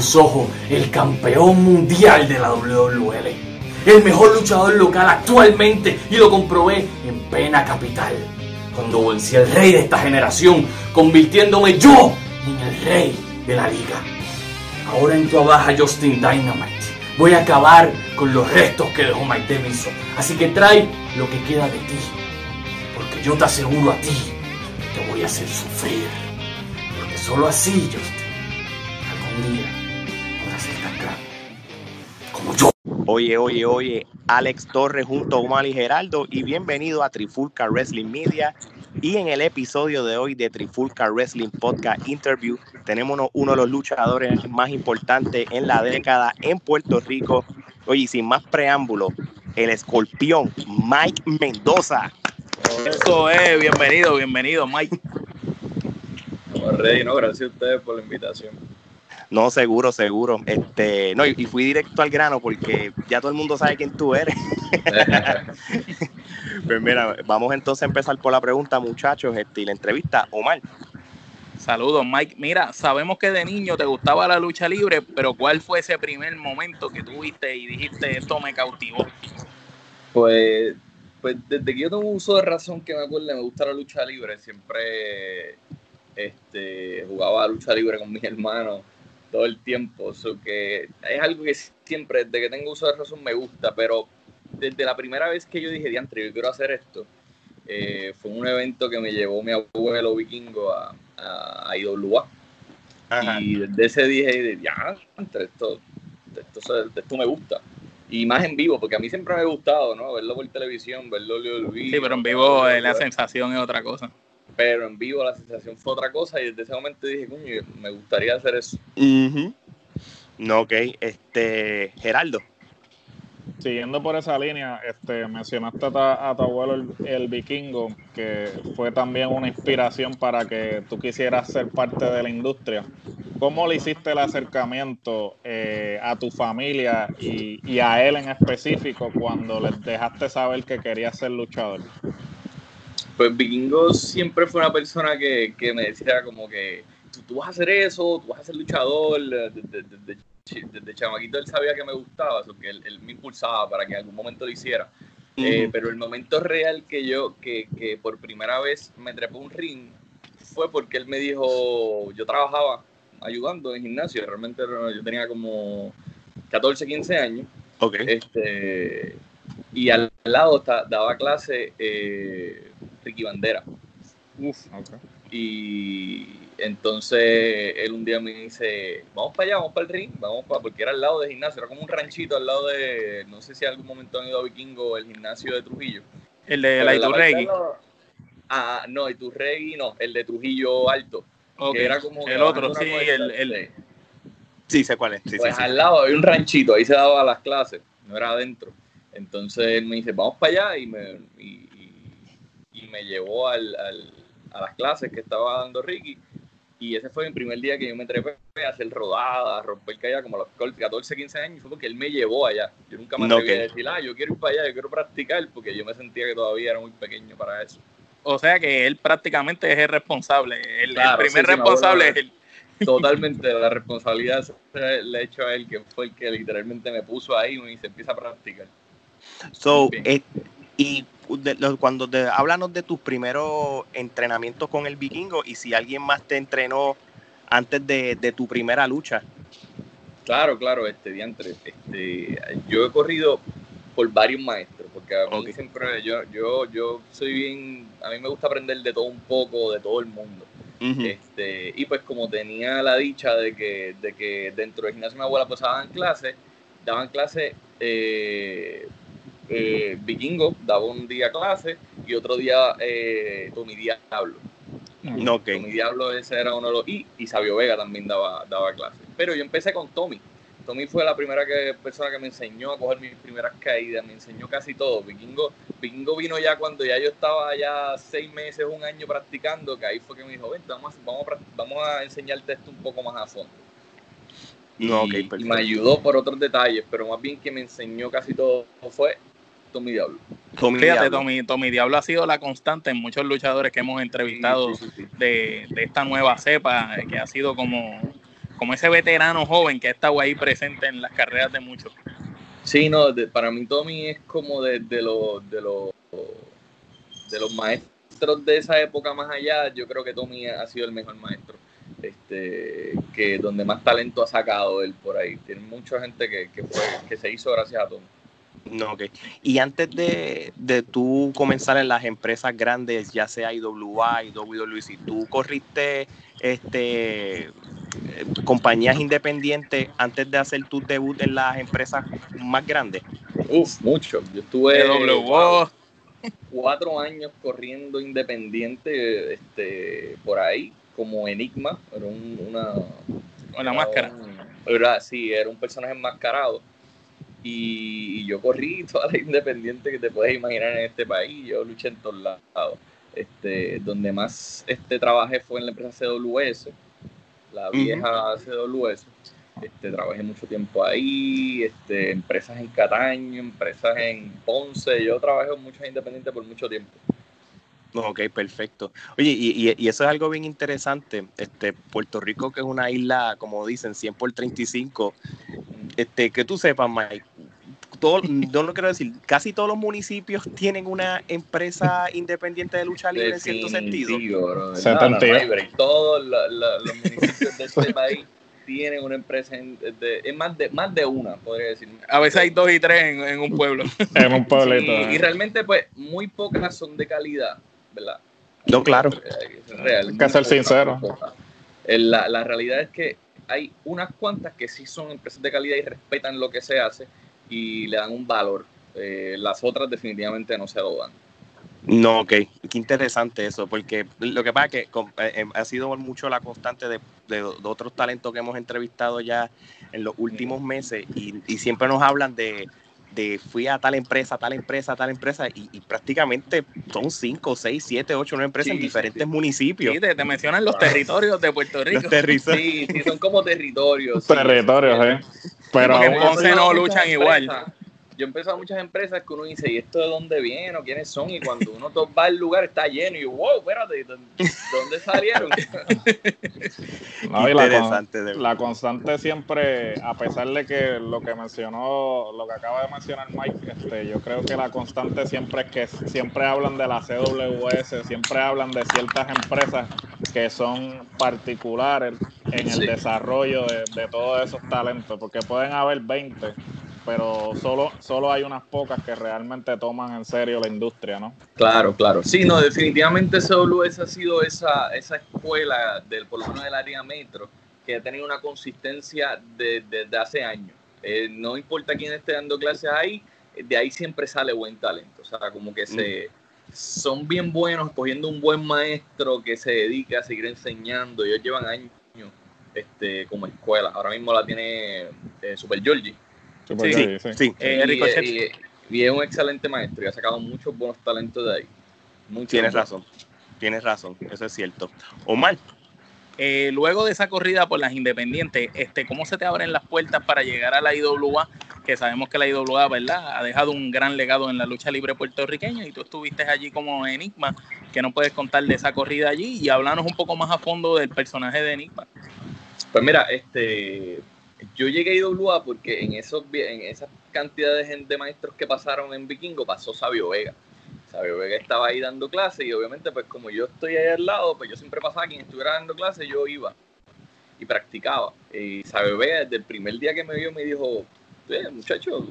sus ojos el campeón mundial de la WWL. El mejor luchador local actualmente y lo comprobé en Pena Capital. Cuando vencí al rey de esta generación, convirtiéndome yo en el rey de la liga. Ahora entro abajo a Justin Dynamite. Voy a acabar con los restos que dejó Mike Davidson. Así que trae lo que queda de ti. Porque yo te aseguro a ti, te voy a hacer sufrir. Porque solo así, Justin, algún día Oye, oye, oye, Alex Torres junto a Omar y Geraldo y bienvenido a Trifulca Wrestling Media. Y en el episodio de hoy de Trifulca Wrestling Podcast Interview tenemos uno, uno de los luchadores más importantes en la década en Puerto Rico. Oye, sin más preámbulo, el escorpión Mike Mendoza. Eso es, bienvenido, bienvenido, Mike. Ready, no, gracias a ustedes por la invitación. No, seguro, seguro. Este, no, y, y fui directo al grano porque ya todo el mundo sabe quién tú eres. pues mira, vamos entonces a empezar por la pregunta, muchachos, este, y la entrevista, Omar. Saludos, Mike. Mira, sabemos que de niño te gustaba la lucha libre, pero ¿cuál fue ese primer momento que tuviste y dijiste esto me cautivó? Pues, pues desde que yo tengo uso de razón que me acuerdo, me gusta la lucha libre, siempre este, jugaba lucha libre con mis hermanos todo el tiempo. So que es algo que siempre, desde que tengo uso de razón, me gusta, pero desde la primera vez que yo dije, diantre, yo quiero hacer esto, eh, fue un evento que me llevó mi abuelo vikingo a, a, a IWA. Ajá. Y desde ese dije, ya, entre esto, esto, esto me gusta. Y más en vivo, porque a mí siempre me ha gustado, ¿no? Verlo por televisión, verlo en Sí, pero en vivo eh, la sensación es otra cosa. Pero en vivo la sensación fue otra cosa y desde ese momento dije, coño, me gustaría hacer eso. No, ok. Este, Geraldo. Siguiendo por esa línea, este, mencionaste a, ta- a tu abuelo el, el vikingo, que fue también una inspiración para que tú quisieras ser parte de la industria. ¿Cómo le hiciste el acercamiento eh, a tu familia y, y a él en específico cuando les dejaste saber que querías ser luchador? Pues Vikingo siempre fue una persona que, que me decía como que tú, tú vas a hacer eso, tú vas a ser luchador. Desde, desde, chamaquito él sabía que me gustaba, eso que él, él me impulsaba para que en algún momento lo hiciera. Eh, pero el momento real que yo, que, que por primera vez me trepé un ring fue porque él me dijo, yo trabajaba ayudando en gimnasio, realmente yo tenía como 14, 15 años, Ok. este, y al lado está- daba clase eh, Ricky Bandera. Y entonces él un día me dice, vamos para allá, vamos para el ring, vamos para, porque era al lado del gimnasio, era como un ranchito al lado de, no sé si en algún momento han ido a Vikingo, el gimnasio de Trujillo. El de la Iturregui. de lado- Ah, no, Iturregui no, el de Trujillo Alto. Ok. que era como El otro, sí, cuesta, el, el, sí. Sí, sé cuál es. Sí, pues sí, sí. al lado había un ranchito, ahí se daba las clases, no era adentro. Entonces él me dice, vamos para allá y me, y, y- me llevó al, al- a las clases que estaba dando Ricky. Y ese fue mi primer día que yo me trepé a hacer rodadas, a romper calle como a los 14, 15 años. Fue porque él me llevó allá. Yo nunca me No, atreví a decir, ah, yo quiero ir para allá, yo quiero practicar, porque yo me sentía que todavía era muy pequeño para eso. o sea que él prácticamente es el responsable. El, primer sí, sí, me responsable es él. Totalmente, la responsabilidad se le he hecho a él, que fue el que literalmente me puso ahí y me dice, empieza a practicar. So, eh, y de- lo- cuando te, háblanos de tus primeros entrenamientos con el vikingo y si alguien más te entrenó antes de, de tu primera lucha. Claro, claro, este diantre. Este, yo he corrido por varios maestros, porque a mí siempre, yo, yo, yo soy bien, a mí me gusta aprender de todo un poco, de todo el mundo. Este, y pues como tenía la dicha de que, de que dentro del gimnasio de mi abuela pues daban clases, daban clases, eh, eh, Vikingo daba un día clase y otro día eh, Tommy Diablo. No, ok. Tommy Diablo ese era uno de los y, y Sabio Vega también daba, daba clases. Pero yo empecé con Tommy. Tommy fue la primera que, persona que me enseñó a coger mis primeras caídas, me enseñó casi todo. Vikingo, Vikingo vino ya cuando ya yo estaba ya seis meses, un año practicando, que ahí fue que me dijo, ven, vamos, a- vamos, a, vamos a enseñarte esto un poco más a fondo. No, ok, Y- y, perfecto. me ayudó por otros detalles, pero más bien que me enseñó casi todo fue Tommy Diablo. Tommy Fíjate, Diablo. Tommy, Diablo ha sido la constante en muchos luchadores que hemos entrevistado de, de, esta nueva cepa, que ha sido como, como ese veterano joven que ha estado ahí presente en las carreras de muchos. Sí, no, para mí Tommy es como de, de, los, de, los, de los maestros de esa época más allá, yo creo que Tommy ha sido el mejor maestro este, que donde más talento ha sacado él por ahí. Tiene mucha gente que, que, fue, que se hizo gracias a Tom. No, okay. Y antes de, de tú comenzar en las empresas grandes, ya sea IWA, si tú corriste este compañías independientes antes de hacer tu debut en las empresas más grandes. Uf, mucho. Yo estuve cuatro años corriendo independiente este, por ahí como Enigma, era una... Una máscara. era, sí, era un personaje enmascarado. Y, yo corrí toda la independiente que te puedes imaginar en este país. Yo luché en todos lados. Este, donde más este, trabajé fue en la empresa CWS, la vieja CWS. Este, trabajé mucho tiempo ahí, este, empresas en Cataño, empresas en Ponce. Yo trabajé en muchas independientes por mucho tiempo. Ok, perfecto. Oye, y, y, eso es algo bien interesante. Este, Puerto Rico, que es una isla, como dicen, 100 por 35, este, que tú sepas, Mike, todo, no lo quiero decir, casi todos los municipios tienen una empresa independiente de lucha libre en cierto sentido. todos los municipios de este país tienen una empresa, de, más, de, más de una, podría decir. A veces hay dos y tres en, un pueblo. en un pueblito. y realmente, pues, muy pocas son de calidad ¿verdad? No, claro. Hay que ser sincero. La, la realidad es que hay unas cuantas que sí son empresas de calidad y respetan lo que se hace y le dan un valor. Eh, las otras definitivamente no se lo dan. No, ok, qué interesante eso, porque lo que pasa es que eh, eh, ha sido mucho la constante de, de, otros talentos que hemos entrevistado ya en los últimos meses y, y siempre nos hablan de, de fui a tal empresa, tal empresa, tal empresa, y, prácticamente son 5, 6, 7, 8, 9 empresas en diferentes municipios. Sí, te, mencionan los territorios de Puerto Rico. sí, sí, son como territorios. Territorios, ¿eh? Pero en Ponce no luchan igual yo he empezado muchas empresas que uno dice, ¿y esto de dónde viene o quiénes son? Y cuando uno va al lugar está lleno y yo, wow, espérate, ¿dónde salieron? no, Interesante. La, la, constante siempre, a pesar de que lo que mencionó, lo que acaba de mencionar Mike, este, yo creo que la constante siempre es que siempre hablan de la CWS, siempre hablan de ciertas empresas que son particulares en el desarrollo de, de todos esos talentos, porque pueden haber 20 pero solo, solo hay unas pocas que realmente toman en serio la industria, ¿no? Claro, claro. Sí, no, definitivamente CWS ha sido esa, esa escuela, del, por lo menos del área metro, que ha tenido una consistencia desde de, hace años. Eh, no importa quién esté dando clases ahí, de ahí siempre sale buen talento. O sea, como que se son bien buenos escogiendo un buen maestro que se dedique a seguir enseñando. Ellos llevan años este, como escuela. Ahora mismo la tiene eh, Super Georgie Sí, sí, eh, y, es un excelente maestro y ha sacado muchos buenos talentos de ahí. tienes razón, tienes razón, eso es cierto. Omar. Eh, luego de esa corrida por las independientes, este, ¿cómo se te abren las puertas para llegar a la IWA? Que sabemos que la IWA, ¿verdad? Ha dejado un gran legado en la lucha libre puertorriqueña y tú estuviste allí como Enigma, que no puedes contar de esa corrida allí y hablarnos un poco más a fondo del personaje de Enigma. Pues mira, este, yo llegué a IWA porque en, esos, en cantidades de maestros que pasaron en Vikingo pasó Sabio Vega. Sabio Vega estaba ahí dando clases y obviamente pues como yo estoy ahí al lado, pues yo siempre pasaba, quien estuviera dando clases, yo iba y practicaba. Y Sabio Vega desde el primer día que me vio me dijo, muchacho,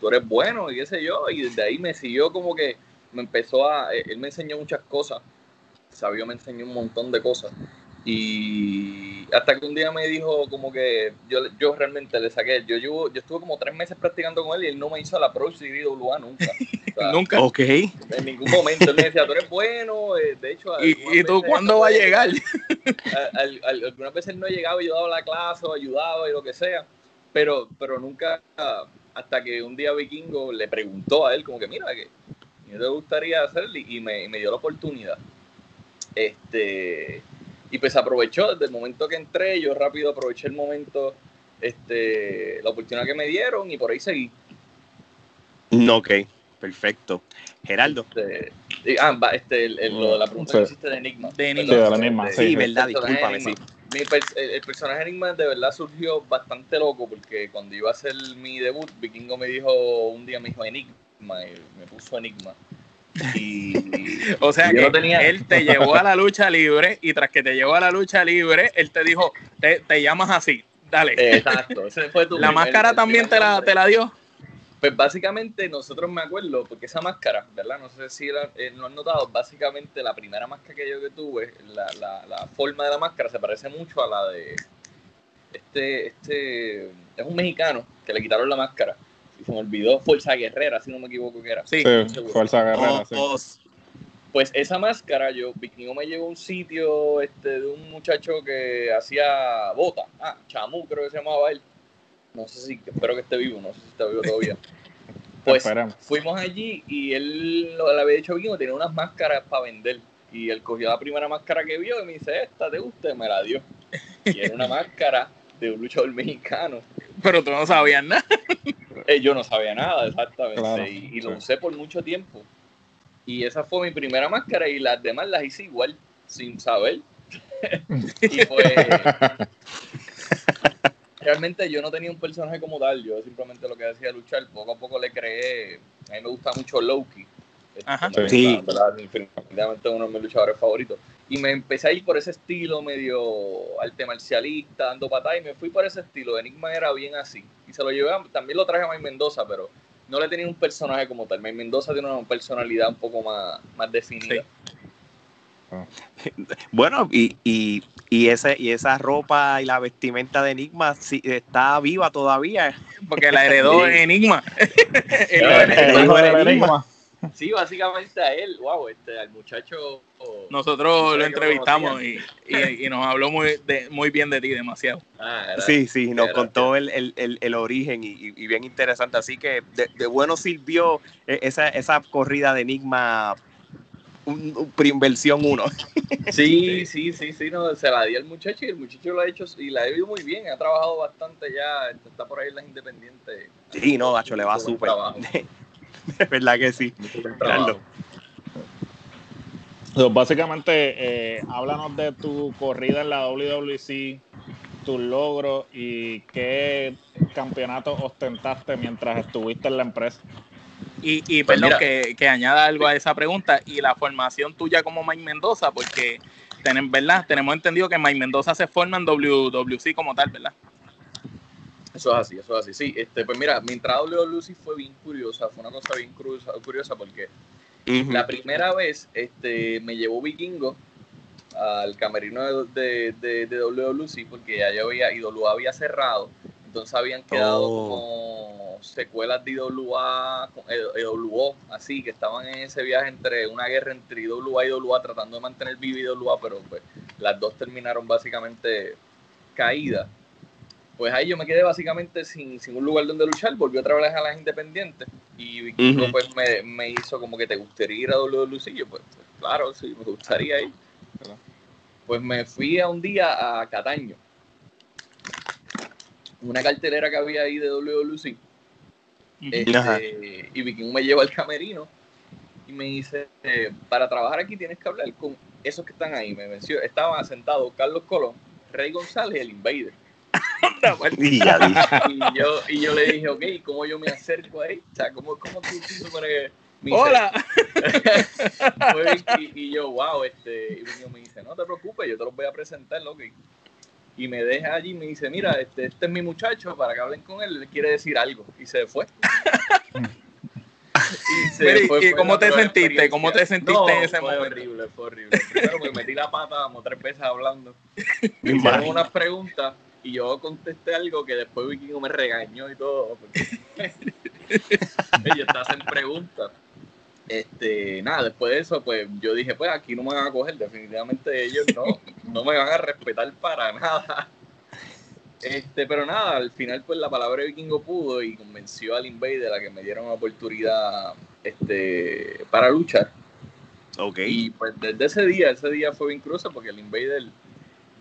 tú eres bueno y qué sé yo, y desde ahí me siguió como que me empezó a, él me enseñó muchas cosas, Sabio me enseñó un montón de cosas y hasta que un día me dijo como que yo, yo realmente le saqué, yo, yo, yo estuve como tres meses practicando con él y él no me hizo la Pro IWA nunca. nunca. Ok. En ningún momento. Él me decía, tú eres bueno, eh, de hecho... ¿Y, ¿y tú cuándo va a llegar? algunas veces no he llegado y yo daba la clase o ayudaba y lo que sea, pero, pero nunca, hasta que un día Vikingo le preguntó a él como que, mira, que yo te gustaría hacerlo y me, y me dio la oportunidad. Este y pues aprovechó desde el momento que entré, yo rápido aproveché el momento, este, la oportunidad que me dieron y por ahí seguí. No, ok, Perfecto. Geraldo. Este, ah, va, este, el, el- lo de la pregunta que Sí. hiciste de Enigma. De Enigma. Sí, de la Enigma, sí, Sí, sí. verdad, discúlpame, sí. Mi pers- el, el personaje Enigma de verdad surgió bastante loco porque cuando iba a hacer mi debut, Vikingo me dijo un día, me dijo Enigma, y me puso Enigma. Y, O sea que no tenía- él te llevó a la lucha libre y tras que te llevó a la lucha libre, él te dijo, te, te llamas así, dale. Exacto, ese fue tu la primer- máscara también te la, te la dio. Pues básicamente nosotros me acuerdo, porque esa máscara, ¿verdad? No sé si la- eh, lo han notado, básicamente la primera máscara que yo que tuve, la, la, la forma de la máscara se parece mucho a la de este, este, es un mexicano que le quitaron la máscara y se me olvidó Fuerza Guerrera, si no me equivoco que era. Sí. Sí, Fuerza Guerrera, sí. Oh, Pues esa máscara, yo, Vikingo me llevó a un sitio este, de un muchacho que hacía bota, ah, Chamú creo que se llamaba él. No sé si, espero que esté vivo, no sé si está vivo todavía. Pues fuimos allí y él lo- le había dicho a Vikingo, tenía unas máscaras para vender. Y él cogió la primera máscara que vio y me dice, esta te gusta, y me la dio. Y era una máscara de un luchador mexicano. Pero tú no sabías nada. Eh, yo no sabía nada, exactamente. Claro, y, y lo sí. usé por mucho tiempo. Y esa fue mi primera máscara y las demás las hice igual, sin saber. y pues. Realmente yo no tenía un personaje como tal, yo simplemente lo que hacía luchar. Poco a poco le creé. A mí me gusta mucho Loki. Este, Ajá. me Sí. Definitivamente uno de mis luchadores favoritos. Y me empecé a ir por ese estilo medio arte marcialista, dando patadas, y me fui por ese estilo. Enigma era bien así. Y se lo llevé, a- también lo traje a Mike Mendoza, pero no le tenía un personaje como tal. Mike Mendoza tiene una personalidad un poco más, más definida. Bueno, y, y, y, ese, y esa ropa y la vestimenta de Enigma sí, está viva todavía. Porque la heredó Sí. Enigma. Eh, heredó. El hijo del Enigma. Sí, básicamente a él, wow, este, al muchacho. oh, Nosotros lo entrevistamos y, y- y nos habló muy, de- muy bien de ti, demasiado. ah, Sí, sí, nos Gracias. contó el, el, el, el origen y, y- bien interesante. Así que de, de bueno sirvió eh, esa, esa corrida de Enigma un, un prim- versión 1. Sí, sí, sí, sí, no, se la di al muchacho y el muchacho lo ha hecho y la ha ido muy bien, ha trabajado bastante ya, está por ahí en las independientes. Sí, no, Gacho, le va súper. De verdad que sí. So, básicamente, eh, háblanos de tu corrida en la WWC, tus logros y qué campeonatos ostentaste mientras estuviste en la empresa. Y, y Pues perdón que, que añada algo a esa pregunta y la formación tuya como Mike Mendoza, porque tenemos, ¿verdad? tenemos entendido que Mike Mendoza se forma en WWC como tal, ¿verdad? Eso es así, eso es así. Sí, este, pues mira, mi entrada a WWC fue bien curiosa, fue una cosa bien curiosa, curiosa porque la primera vez este, me llevó Vikingo al camerino de, de, de, de WWC porque ya yo había, IWA había cerrado, entonces habían quedado Oh. como secuelas de IWA, eh, IWO, así que estaban en ese viaje entre una guerra entre IWA y IWA tratando de mantener viva IWA, pero pues las dos terminaron básicamente caídas. Pues ahí yo me quedé básicamente sin, sin un lugar donde luchar, volví otra vez a las independientes y Vikingo Ujú. pues me, me hizo como que te gustaría ir a WWC, yo pues, pues, claro, sí, me gustaría ir. Pues me fui a un día a Cataño, una cartelera que había ahí de WWC, este, Ajá. y Vikingo me lleva al camerino y me dice, eh, para trabajar aquí tienes que hablar con esos que están ahí. Me mencionó, estaban sentados Carlos Colón, Rey González y el Invader. Y ya di. Y yo, y yo le dije, ok, ¿cómo yo me acerco ahí? O sea, ¿cómo, cómo tú, tú supones que me dice, Hola. pues, y, y yo, wow, este, y me dice, no te preocupes, yo te los voy a presentar, loco. Y, y me deja allí y me dice, mira, este, este es mi muchacho, para que hablen con él, le quiere decir algo. Y se fue. Y se Mira, ¿y- fue, y fue cómo te sentiste? ¿Cómo te sentiste No, en ese fue momento? horrible, fue horrible. Primero me metí la pata como tres veces hablando. Me hicieron unas preguntas y yo contesté algo que después Vikingo me regañó y todo. porque Ellos te hacen preguntas. Este, nada, después de eso, pues yo dije, pues aquí no me van a coger, definitivamente ellos no, no me van a respetar para nada. Este, pero nada, al final pues la palabra de vikingo pudo y convenció al Invader a que me dieran una oportunidad este, para luchar. Ok. Y pues desde ese día, ese día fue bien cruzo porque el Invader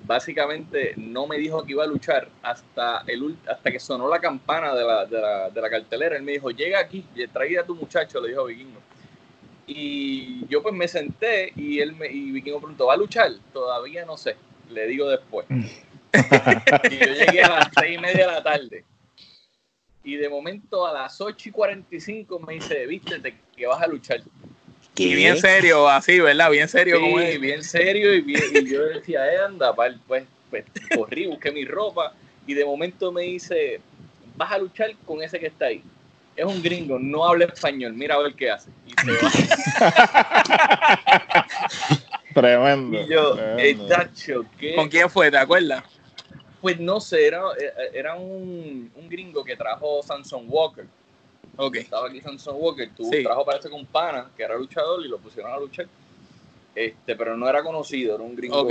básicamente no me dijo que iba a luchar hasta, el, hasta que sonó la campana de la, de, la, de la cartelera. Él me dijo, llega aquí, trae a tu muchacho, le dijo Vikingo. Y yo pues me senté y él me, y Vikingo preguntó, ¿va a luchar? Todavía no sé, le digo después. y yo llegué a las seis y media de la tarde. Y de momento a las 8 y 45 me dice, vístete que vas a luchar. Y bien serio, así, ¿verdad? Bien serio. Sí, como bien serio y, bien, y yo decía, eh, anda, pues, pues corrí, busqué mi ropa y de momento me dice, vas a luchar con ese que está ahí. Es un gringo, no habla español, mira a ver qué hace. Y se va. tremendo. Y yo, ¿qué? ¿Con quién fue? ¿Te acuerdas? Pues no sé, era, era un, un gringo que trajo Samson Walker. Okay. Estaba aquí Samson Walker, tuvo, trajo parece con pana, que era luchador, y lo pusieron a luchar. Este, pero no era conocido, era un gringo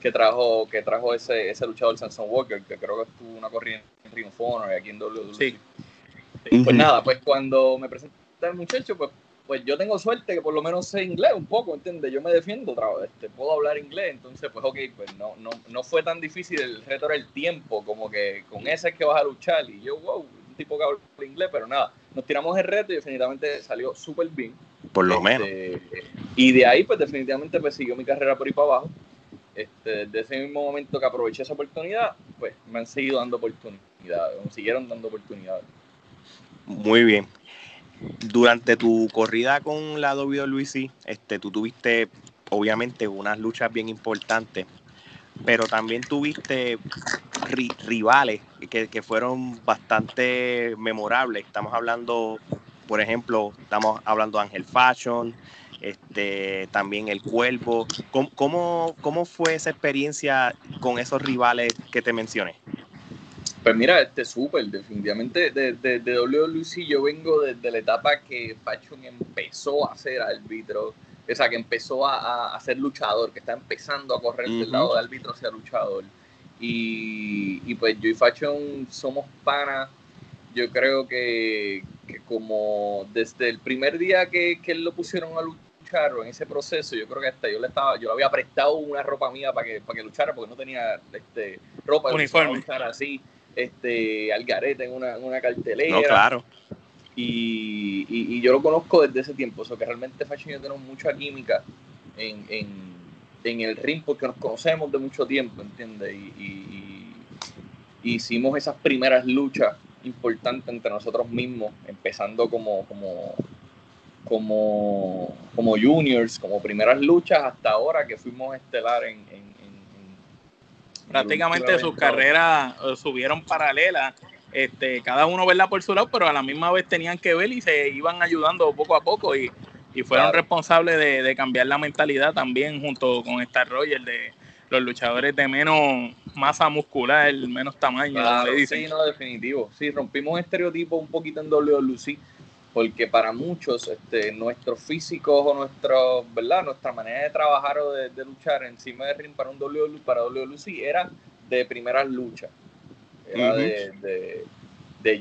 que trajo, que trajo ese, ese luchador Samson Walker, que creo que estuvo una corriente en Ring y aquí en WWE. Sí. Pues nada, pues cuando me presenté el muchacho, pues, pues yo tengo suerte que por lo menos sé inglés un poco, ¿entiendes? Yo me defiendo, este, puedo hablar inglés, entonces pues ok, pues no, no, no fue tan difícil el reto era el tiempo, como que con ese es que vas a luchar, y yo, wow, tipo que habla inglés, pero nada, nos tiramos el reto y definitivamente salió súper bien. Por lo menos. Este, y de ahí, pues definitivamente pues, siguió mi carrera por ahí para abajo. Este, desde ese mismo momento que aproveché esa oportunidad, pues me han seguido dando oportunidades, me siguieron dando oportunidades. Muy bien. Durante tu corrida con la WWE, este, tú tuviste obviamente unas luchas bien importantes pero también tuviste rivales que, fueron bastante memorables. Estamos hablando, por ejemplo, estamos hablando de Ángel Fashion, este, también El Cuervo. ¿Cómo, cómo, fue esa experiencia con esos rivales que te mencioné? Pues mira, este súper, definitivamente de, de, de WWC yo vengo desde la etapa que Fashion empezó a ser árbitro o sea, que empezó a, a, ser luchador, que está empezando a correr del lado de árbitro hacia luchador. Y, y, pues yo y Fashion somos panas. Yo creo que, que, como desde el primer día que, que lo pusieron a luchar o en ese proceso, yo creo que hasta yo le estaba, yo le había prestado una ropa mía para que, para que luchara porque no tenía este, ropa uniforme luchar así, este, al garete en una, en una cartelera. No, claro. Y, y, yo lo conozco desde ese tiempo, o sea que realmente Fashion y yo tenemos mucha química en, en, en, el ring porque nos conocemos de mucho tiempo, ¿entiendes? Y, hicimos esas primeras luchas importantes entre nosotros mismos, empezando como, como, como, como juniors, como primeras luchas, hasta ahora que fuimos estelar en... en, Prácticamente sus carreras eh, subieron paralelas este, cada uno verla por su lado, pero a la misma vez tenían que ver y se iban ayudando poco a poco y, y fueron responsables de, de, cambiar la mentalidad también junto con Star Roger de los luchadores de menos masa muscular, menos tamaño. Sí, no, definitivo. Sí, rompimos estereotipos un poquito en WLC porque para muchos este, nuestros físicos o nuestro, ¿verdad? nuestra manera de trabajar o de, luchar encima de ring para un WLC, para WLC era de primeras luchas era de, de,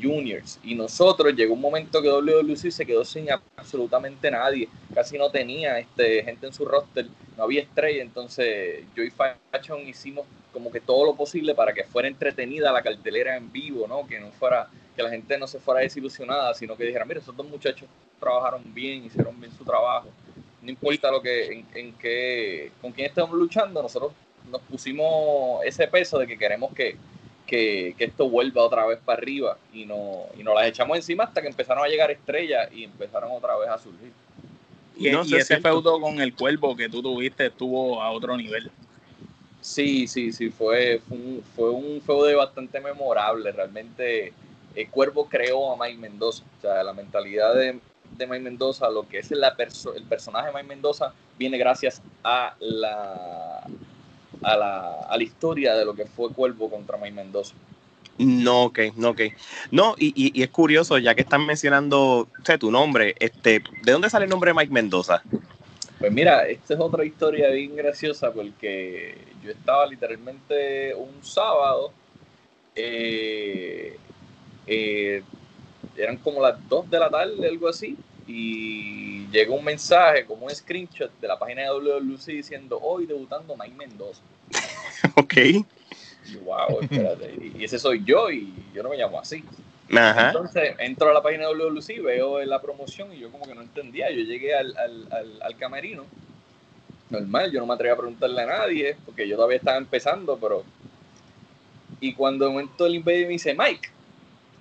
juniors. Y nosotros llegó un momento que WWC se quedó sin absolutamente nadie, casi no tenía este, gente en su roster, no había estrella, entonces yo y Fashion hicimos como que todo lo posible para que fuera entretenida la cartelera en vivo, ¿no? Que no fuera, que la gente no se fuera desilusionada, sino que dijera, mira, esos dos muchachos trabajaron bien, hicieron bien su trabajo. No importa lo que, en, en qué, con quién estamos luchando, nosotros nos pusimos ese peso de que queremos que, que, esto vuelva otra vez para arriba y, no, y nos las echamos encima hasta que empezaron a llegar estrellas y empezaron otra vez a surgir. Y, ese feudo con el cuervo que tú tuviste estuvo a otro nivel. Sí, sí, sí, fue, fue, un, fue un feudo bastante memorable. Realmente el cuervo creó a Mike Mendoza. O sea, la mentalidad de, de Mike Mendoza, lo que es la el personaje de Mike Mendoza, viene gracias a la, a la, a la historia de lo que fue Cuervo contra May Mendoza. No, ok, no, ok. No, y, y, es curioso, ya que están mencionando tu nombre, este, ¿de dónde sale el nombre de Mike Mendoza? Pues mira, esta es otra historia bien graciosa porque yo estaba literalmente un sábado, eh, eh, eran como las 2 de la tarde, algo así, y llegó un mensaje como un screenshot de la página de WWC diciendo hoy debutando Mike Mendoza. ok. Y, wow, espérate. Y, ese soy yo y yo no me llamo así. Ajá. Entonces entro a la página de WWC, veo la promoción y yo como que no entendía. Yo llegué al, al, al, al camerino, normal, yo no me atreví a preguntarle a nadie porque yo todavía estaba empezando, pero... Y cuando de momento el invader me dice, Mike,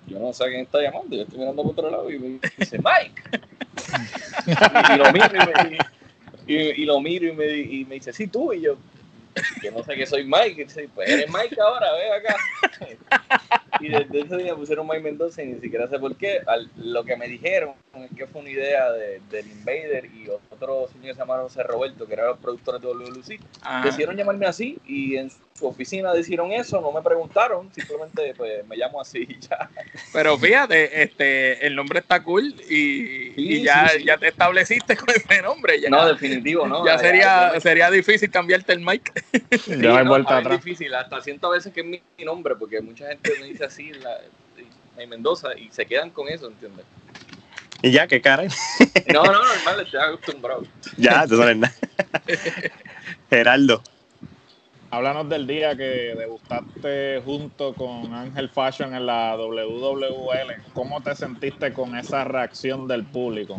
yo no sé a quién está llamando, yo estoy mirando por otro lado y me dice, Mike. y, y lo miro y, me, y, y lo miro y me, y me dice, sí, tú y yo. Que no sé que soy Mike, y dice, pues eres Mike ahora, ve acá. Y desde ese día pusieron Mike Mendoza y ni siquiera sé por qué. Al- lo que me dijeron es que fue una idea de- del Invader y otro señor que se llamaron José Roberto, que eran los productores de WLC. Ajá. Decidieron llamarme así y en su oficina decidieron eso, no me preguntaron, simplemente pues me llamo así y ya. Pero fíjate, este, el nombre está cool y, y ya, sí, sí. ya te estableciste con ese nombre. Ya, No, definitivo, ¿no? ya sería, ya- sería difícil cambiarte el mic. Sí, ya no no, vuelta atrás. Es difícil, hasta siento a veces que es mi, mi nombre, porque mucha gente me dice así, la, en Mendoza, y se quedan con eso, ¿entiendes? Y ya, qué cara. No, no, normal, estoy acostumbrado. Ya, tú sabes nada. Geraldo. Háblanos del día que degustaste junto con Ángel Fashion en la WWL. ¿Cómo te sentiste con esa reacción del público?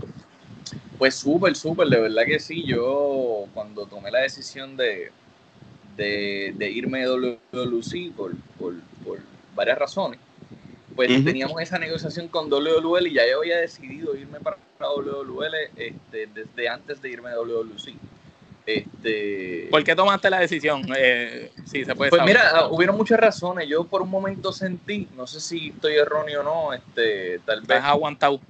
Pues súper, súper, de verdad que sí. Yo cuando tomé la decisión de, de, de irme de WWC por, por, por varias razones, pues teníamos esa negociación con WWL y ya yo había decidido irme para WWL este, desde antes de irme de WWC. Este, ¿Por qué tomaste la decisión? Eh, sí, se puede Pues saber. mira, ah, hubieron muchas razones. Yo por un momento sentí, no sé si estoy erróneo o no, este, tal vez, Estás aguantado.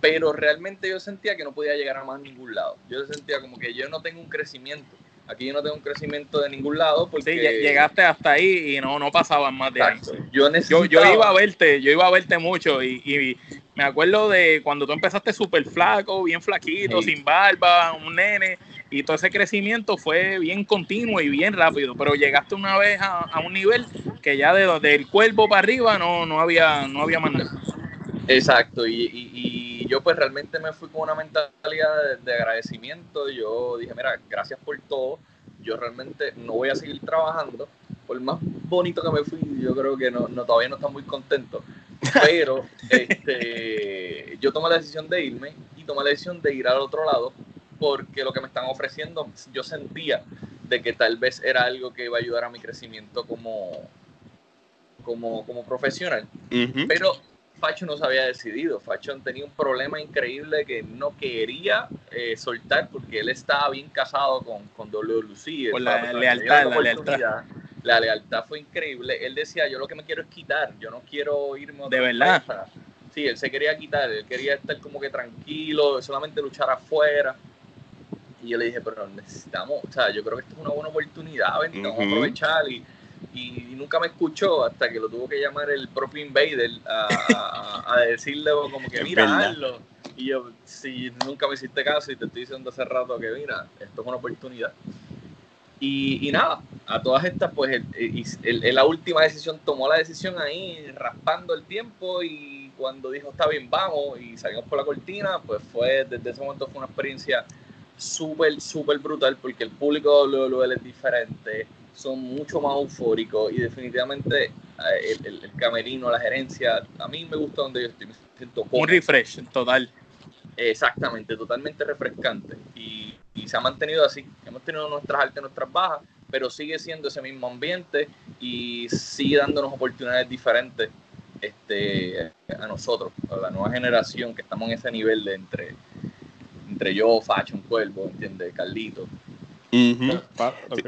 pero realmente yo sentía que no podía llegar a más ningún lado. Yo sentía como que yo no tengo un crecimiento. Aquí yo no tengo un crecimiento de ningún lado porque Sí, lle- llegaste hasta ahí y no, no pasaban más de ahí. Exacto. Yo, Yo, necesitaba, yo iba a verte, yo iba a verte mucho y, y me acuerdo de cuando tú empezaste súper flaco, bien flaquito, Sí. sin barba, un nene, y todo ese crecimiento fue bien continuo y bien rápido, pero llegaste una vez a, a un nivel que ya de, del cuerpo para arriba no, no, había, no había más nada. Exacto, y, y- y yo pues realmente me fui con una mentalidad de, de agradecimiento. Yo dije, mira, gracias por todo. Yo realmente no voy a seguir trabajando. Por más bonito que me fui, yo creo que no, no todavía no está muy contento. Pero este, yo tomé la decisión de irme y tomé la decisión de ir al otro lado porque lo que me están ofreciendo yo sentía de que tal vez era algo que iba a ayudar a mi crecimiento como, como, como profesional. Pero Facho no se había decidido. Facho tenía un problema increíble que no quería eh, soltar porque él estaba bien casado con, con WLC. Por la lealtad, "Llega la oportunidad". La lealtad fue increíble. Él decía, yo lo que me quiero es quitar, yo no quiero irme a otra ¿De verdad? empresa". Sí, él se quería quitar, él quería estar como que tranquilo, solamente luchar afuera. Y yo le dije, pero necesitamos, o sea, yo creo que esto es una buena oportunidad, vamos a Ujú. aprovechar. Y, y nunca me escuchó hasta que lo tuvo que llamar el propio Invader a, a- a decirle como que mira, hazlo. Y yo, si nunca me hiciste caso y te estoy diciendo hace rato que mira, esto es una oportunidad. Y, y nada, a todas estas, pues el- el- el- el- la última decisión tomó la decisión ahí, raspando el tiempo y cuando dijo está bien, vamos y salimos por la cortina, pues fue, desde ese momento fue una experiencia súper, súper brutal porque el público de WWL es diferente, son mucho más eufóricos y definitivamente eh, el, el- el camerino, la gerencia, a mí me gusta donde yo estoy, me siento Un cómodo. refresh total. Exactamente, totalmente refrescante. Y, y se ha mantenido así. Hemos tenido nuestras altas y nuestras bajas, pero sigue siendo ese mismo ambiente y sigue dándonos oportunidades diferentes este, a nosotros, a la nueva generación que estamos en ese nivel de entre, entre yo, Fashion, Cuervo, ¿entiendes? Carlito. Ok.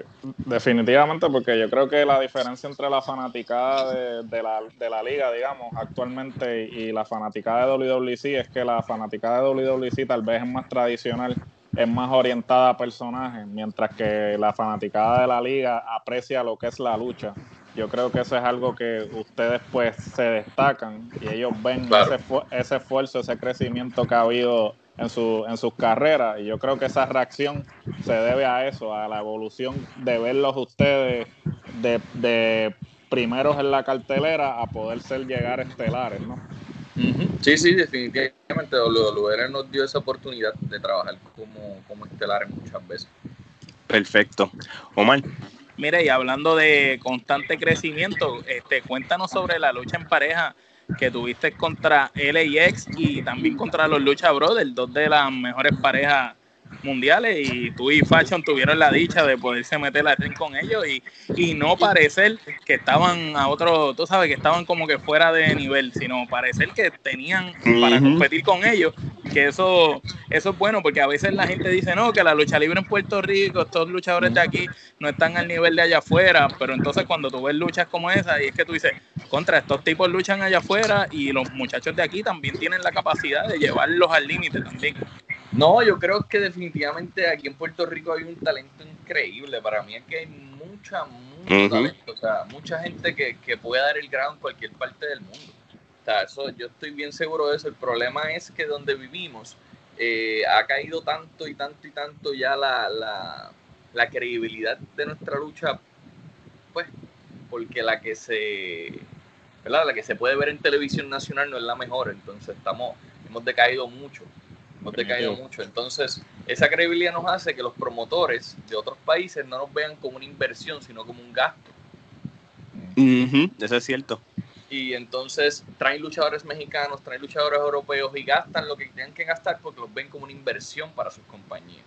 Definitivamente, porque yo creo que la diferencia entre la fanaticada de, de la, de la liga, digamos, actualmente y la fanaticada de WWC es que la fanaticada de WWC tal vez es más tradicional, es más orientada a personajes, mientras que la fanaticada de la liga aprecia lo que es la lucha. Yo creo que eso es algo que ustedes pues se destacan y ellos ven Claro. ese, esfu- ese esfuerzo, ese crecimiento que ha habido en, su, en sus carreras. Y yo creo que esa reacción se debe a eso, a la evolución de verlos ustedes de, de primeros en la cartelera a poder ser llegar estelares, ¿no? Sí, sí, definitivamente WWL nos dio esa oportunidad de trabajar como, como estelares muchas veces. Perfecto. Omar. Mira, y hablando de constante crecimiento, este, cuéntanos sobre la lucha en pareja que tuviste contra LAX y también contra los Lucha Brothers, dos de las mejores parejas mundiales y tú y Fashion tuvieron la dicha de poderse meter al ring con ellos y, y no parecer que estaban a otro, tú sabes, que estaban como que fuera de nivel, sino parecer que tenían para competir con ellos, que eso, eso es bueno porque a veces la gente dice, no, que la lucha libre en Puerto Rico, estos luchadores de aquí no están al nivel de allá afuera, pero entonces cuando tú ves luchas como esa y es que tú dices, contra estos tipos luchan allá afuera y los muchachos de aquí también tienen la capacidad de llevarlos al límite también. No, yo creo que definitivamente aquí en Puerto Rico hay un talento increíble. Para mí es que hay mucha, mucho talento. O sea, mucha gente que, que puede dar el grado en cualquier parte del mundo. O sea, eso, yo estoy bien seguro de eso. El problema es que donde vivimos eh, ha caído tanto y tanto y tanto ya la, la, la credibilidad de nuestra lucha, pues, porque la que se ¿verdad? la que se puede ver en televisión nacional no es la mejor. Entonces estamos, hemos decaído mucho hemos decaído mucho. Entonces, esa credibilidad nos hace que los promotores de otros países no nos vean como una inversión, sino como un gasto. eso es cierto. Y entonces traen luchadores mexicanos, traen luchadores europeos y gastan lo que tienen que gastar porque los ven como una inversión para sus compañías.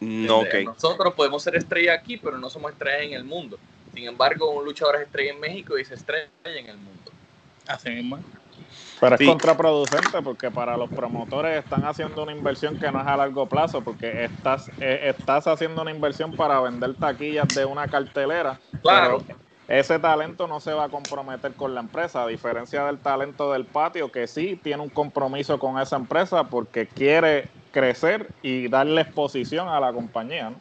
No, okay. Nosotros podemos ser estrella aquí, pero no somos estrellas en el mundo. Sin embargo, un luchador es estrella en México y se estrella en el mundo. Así mismo. Pero es contraproducente porque para los promotores están haciendo una inversión que no es a largo plazo porque estás, eh, estás haciendo una inversión para vender taquillas de una cartelera. Claro. ese talento no se va a comprometer con la empresa, a diferencia del talento del patio que sí tiene un compromiso con esa empresa porque quiere crecer y darle exposición a la compañía. ¿no?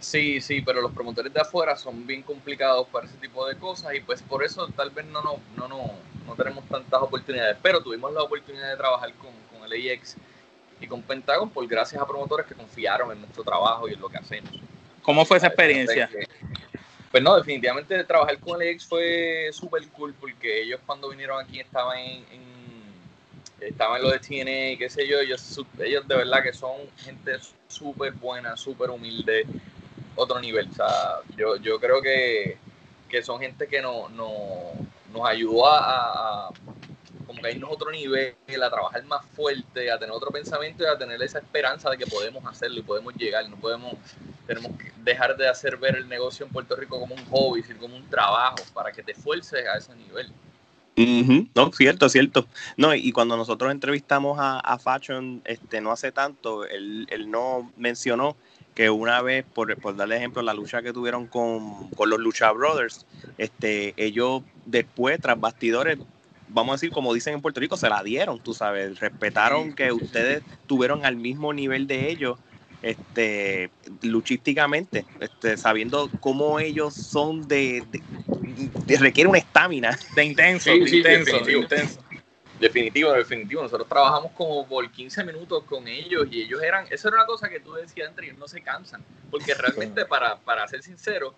Sí, sí, pero los promotores de afuera son bien complicados para ese tipo de cosas y pues por eso tal vez no, no, no, no, no tenemos tantas oportunidades, pero tuvimos la oportunidad de trabajar con, con el AIX y con Pentagon por gracias a promotores que confiaron en nuestro trabajo y en lo que hacemos. ¿Cómo fue esa experiencia? Pues no, definitivamente trabajar con el AIX fue súper cool porque ellos cuando vinieron aquí estaban en, estaban en lo de TNA, qué sé yo, ellos, ellos de verdad que son gente súper buena, súper humilde, otro nivel. O sea, yo, yo creo que, que son gente que no, no, nos ayudó a, como que a irnos a otro nivel, a trabajar más fuerte, a tener otro pensamiento y a tener esa esperanza de que podemos hacerlo y podemos llegar. No podemos, tenemos que dejar de hacer ver el negocio en Puerto Rico como un hobby, sino como un trabajo, para que te esfuerces a ese nivel. No, cierto, cierto. No, y cuando nosotros entrevistamos a, a Fashion este, no hace tanto, él, él no mencionó que una vez, por, por darle ejemplo, la lucha que tuvieron con, con, los Lucha Brothers, este, ellos después, tras bastidores, vamos a decir, como dicen en Puerto Rico, se la dieron, tú sabes, respetaron que ustedes tuvieron al mismo nivel de ellos, este, luchísticamente, este, sabiendo cómo ellos son de, de, requiere una estamina. De intenso, de intenso, de intenso. Definitivo, definitivo. Nosotros trabajamos como por 15 minutos con ellos y ellos eran, eso era una cosa que tú decías, entre ellos no se cansan, porque realmente para, para ser sincero,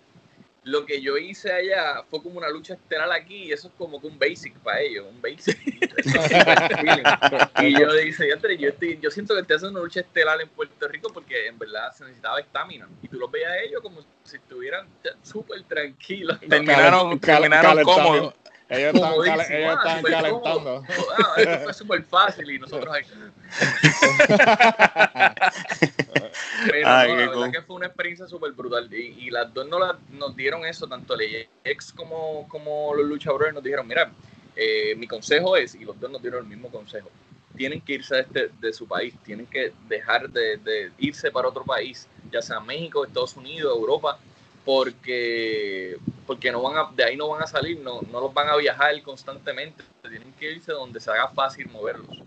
lo que yo hice allá fue como una lucha estelar aquí y eso es como que un basic para ellos, un basic. y yo dije, yo, yo siento que estoy haciendo una lucha estelar en Puerto Rico porque en verdad se necesitaba estamina. Y tú los veías a ellos como si estuvieran súper tranquilos. Terminaron, terminaron cómodos. Ellos están, ellos están calentando. Ah, esto fue súper fácil y nosotros ahí. Pero la verdad que fue una experiencia súper brutal. Y, y, las dos nos, nos dieron eso, tanto el ex como, como los luchadores nos dijeron, mira, eh, mi consejo es, y los dos nos dieron el mismo consejo, tienen que irse de, este, de su país, tienen que dejar de, de irse para otro país, ya sea México, Estados Unidos, Europa, porque porque no van a, de ahí no van a salir, no, no los van a viajar constantemente, tienen que irse donde se haga fácil moverlos.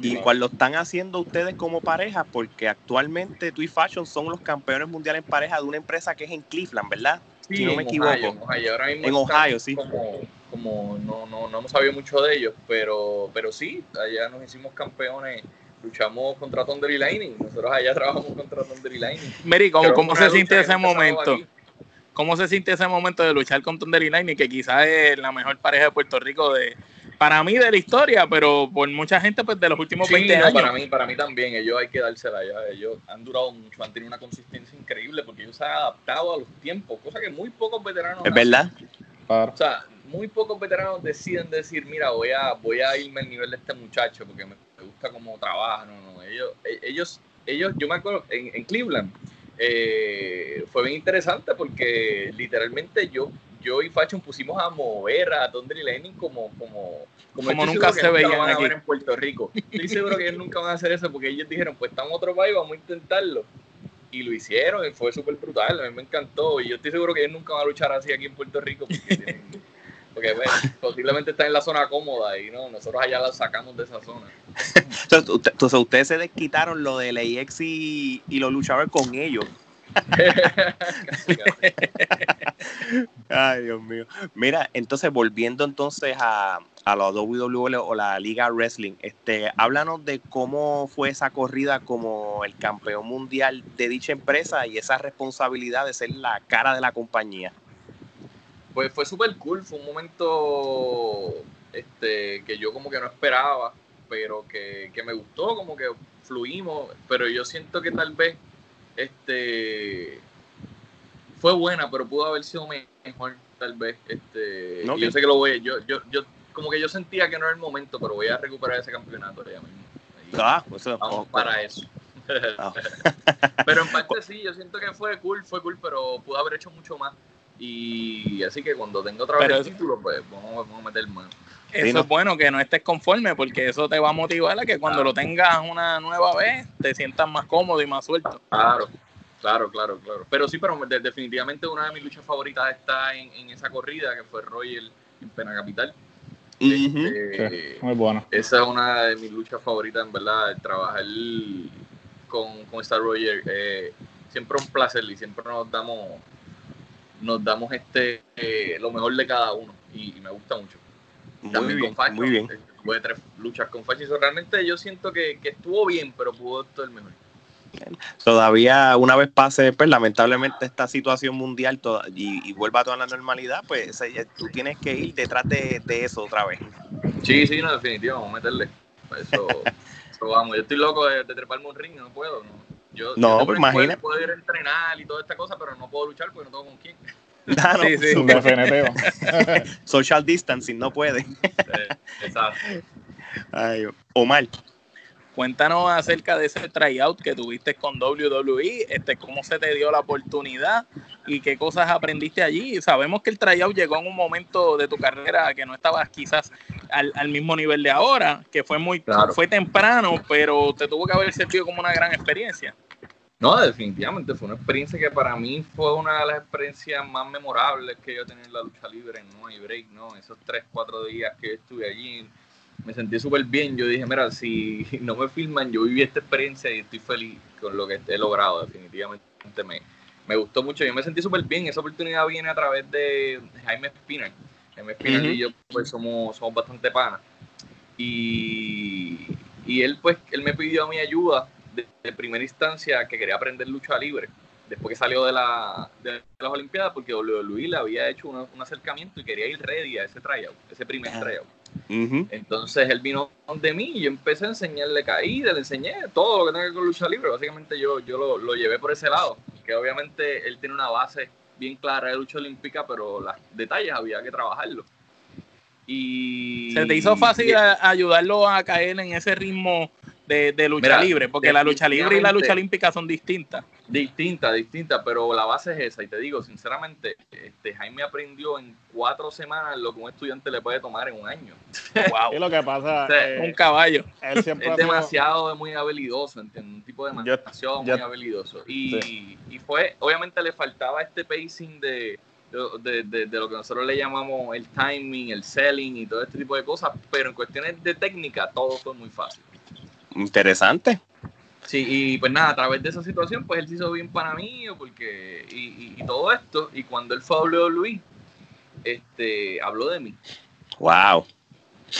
Y cuál lo están haciendo ustedes como pareja, porque actualmente tú y Fashion son los campeones mundiales en pareja de una empresa que es en Cleveland, ¿verdad? Sí, si no me equivoco. en Ohio, Ahora mismo en Ohio sí. Como, como no, no, no hemos sabido mucho de ellos, pero, pero sí, allá nos hicimos campeones luchamos contra Thunder y Lightning. Nosotros allá trabajamos contra Thunder y Lightning. Mary, ¿cómo, ¿cómo se siente ese momento? ¿Cómo se siente ese momento de luchar con Thunder y Lightning, que quizás es la mejor pareja de Puerto Rico de para mí de la historia, pero por mucha gente pues de los últimos 20 años. Para mí, para mí también, ellos hay que dársela ya. Ellos han durado mucho, han tenido una consistencia increíble porque ellos se han adaptado a los tiempos, cosa que muy pocos veteranos. Es verdad. O sea, muy pocos veteranos deciden decir, mira, voy a, voy a irme al nivel de este muchacho porque me, gusta cómo trabaja. No, no, ellos, e, ellos, ellos, yo me acuerdo, en, en Cleveland eh, fue bien interesante porque literalmente yo yo y Fashion pusimos a mover a Tondri Lenin como, como, como, nunca se veía aquí. en Puerto Rico. Estoy seguro que ellos nunca van a hacer eso porque ellos dijeron, pues estamos en otro país, vamos a intentarlo. Y lo hicieron, y fue súper brutal, a mí me encantó. Y yo estoy seguro que ellos nunca van a luchar así aquí en Puerto Rico porque, porque posiblemente están en la zona cómoda y no, nosotros allá la sacamos de esa zona. Entonces, ustedes se desquitaron lo de la EX y, y los luchadores con ellos. Ay, Dios mío. Mira, entonces volviendo entonces a, a la WWE o la Liga Wrestling, este, háblanos de cómo fue esa corrida como el campeón mundial de dicha empresa y esa responsabilidad de ser la cara de la compañía. Pues fue súper cool, fue un momento este, que yo como que no esperaba, pero que, que me gustó, como que fluimos, pero yo siento que tal vez este fue buena, pero pudo haber sido mejor, tal vez. Este, yo sé que lo voy, yo, yo, yo, como que yo sentía que no era el momento, pero voy a recuperar ese campeonato ya mismo. Ah, pues vamos para eso. Ah. pero en parte sí, yo siento que fue cool, fue cool, pero pudo haber hecho mucho más. Y así que cuando tenga otra vez el título, pues vamos, a meter más. Eso es bueno, que no estés conforme, porque eso te va a motivar a que cuando lo tengas una nueva vez, te sientas más cómodo y más suelto. Claro, claro, claro, claro. Pero sí, pero definitivamente una de mis luchas favoritas está en, esa corrida, que fue Royal en Pena Capital. Este, muy bueno. Esa es una de mis luchas favoritas, en verdad, trabajar con, con Star Roger. Eh, siempre un placer y siempre nos damos nos damos este eh, lo mejor de cada uno y, me gusta mucho. Muy bien, muy bien. Tuve tres luchas con Fachi. Realmente yo siento que, estuvo bien, pero pudo estar mejor. Todavía una vez pase, pues lamentablemente esta situación mundial y, vuelva a toda la normalidad, pues tú tienes que ir detrás de, eso otra vez. Sí, sí, no, definitivo, vamos a meterle. Eso, vamos. Yo estoy loco de, treparme un ring, no puedo. No. Yo, no, pues imagínate. Puedo, ir a entrenar y toda esta cosa, pero no puedo luchar porque no tengo con quién. Claro, sí, sí. Social distancing, no puede. exacto. Ay, Omar. Cuéntanos acerca de ese tryout que tuviste con WWE, este, cómo se te dio la oportunidad y qué cosas aprendiste allí. Sabemos que el tryout llegó en un momento de tu carrera que no estabas quizás al, mismo nivel de ahora, que fue muy fue temprano, pero te tuvo que haber servido como una gran experiencia. No, definitivamente fue una experiencia que para mí fue una de las experiencias más memorables que yo he tenido en la lucha libre, no hay break, ¿no? Esos tres, cuatro días que estuve allí, me sentí súper bien. Yo dije, mira, si no me filman, yo viví esta experiencia y estoy feliz con lo que he logrado, definitivamente me, me gustó mucho. Yo me sentí súper bien. Esa oportunidad viene a través de Jaime Spinner. Jaime Spinner y yo pues somos, somos bastante panas. Y, y él pues, él me pidió mi ayuda de, primera instancia que quería aprender lucha libre después que salió de, la, de las Olimpiadas, porque WWE le había hecho un acercamiento y quería ir ready a ese tryout, ese primer tryout. Entonces él vino de mí y yo empecé a enseñarle caída, le enseñé todo lo que tenga que ver con lucha libre. Básicamente yo, yo lo, lo, llevé por ese lado, que obviamente él tiene una base bien clara de lucha olímpica, pero los detalles había que trabajarlo. Y... ¿Se te hizo fácil ayudarlo a caer en ese ritmo de, lucha libre, porque la lucha libre y la lucha olímpica son distintas. Distintas, distintas, pero la base es esa. Y te digo, sinceramente, este Jaime aprendió en cuatro semanas lo que un estudiante le puede tomar en un año. Wow. y lo que pasa un caballo. es demasiado muy habilidoso, Un tipo de demasiado muy habilidoso. Y, y fue, obviamente le faltaba este pacing de de, de, de, lo que nosotros le llamamos el timing, el selling y todo este tipo de cosas, pero en cuestiones de técnica todo fue muy fácil. Interesante. Sí, y pues nada, a través de esa situación, pues él se hizo bien para mí, porque, y, y, todo esto, y cuando él fue a WWE, este, habló de mí. Wow.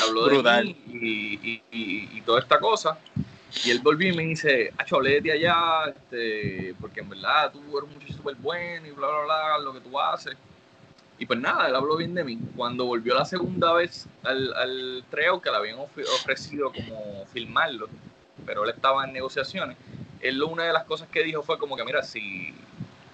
Habló de mí y, y, toda esta cosa. Y él volvió y me dice, Acho, hablé de ti allá, este, porque en verdad tú eres un muchacho súper bueno y bla, bla, bla, lo que tú haces. Y pues nada, él habló bien de mí. Cuando volvió la segunda vez al, al treo, que le habían ofrecido como filmarlo, pero él estaba en negociaciones, él una de las cosas que dijo fue como que, mira, si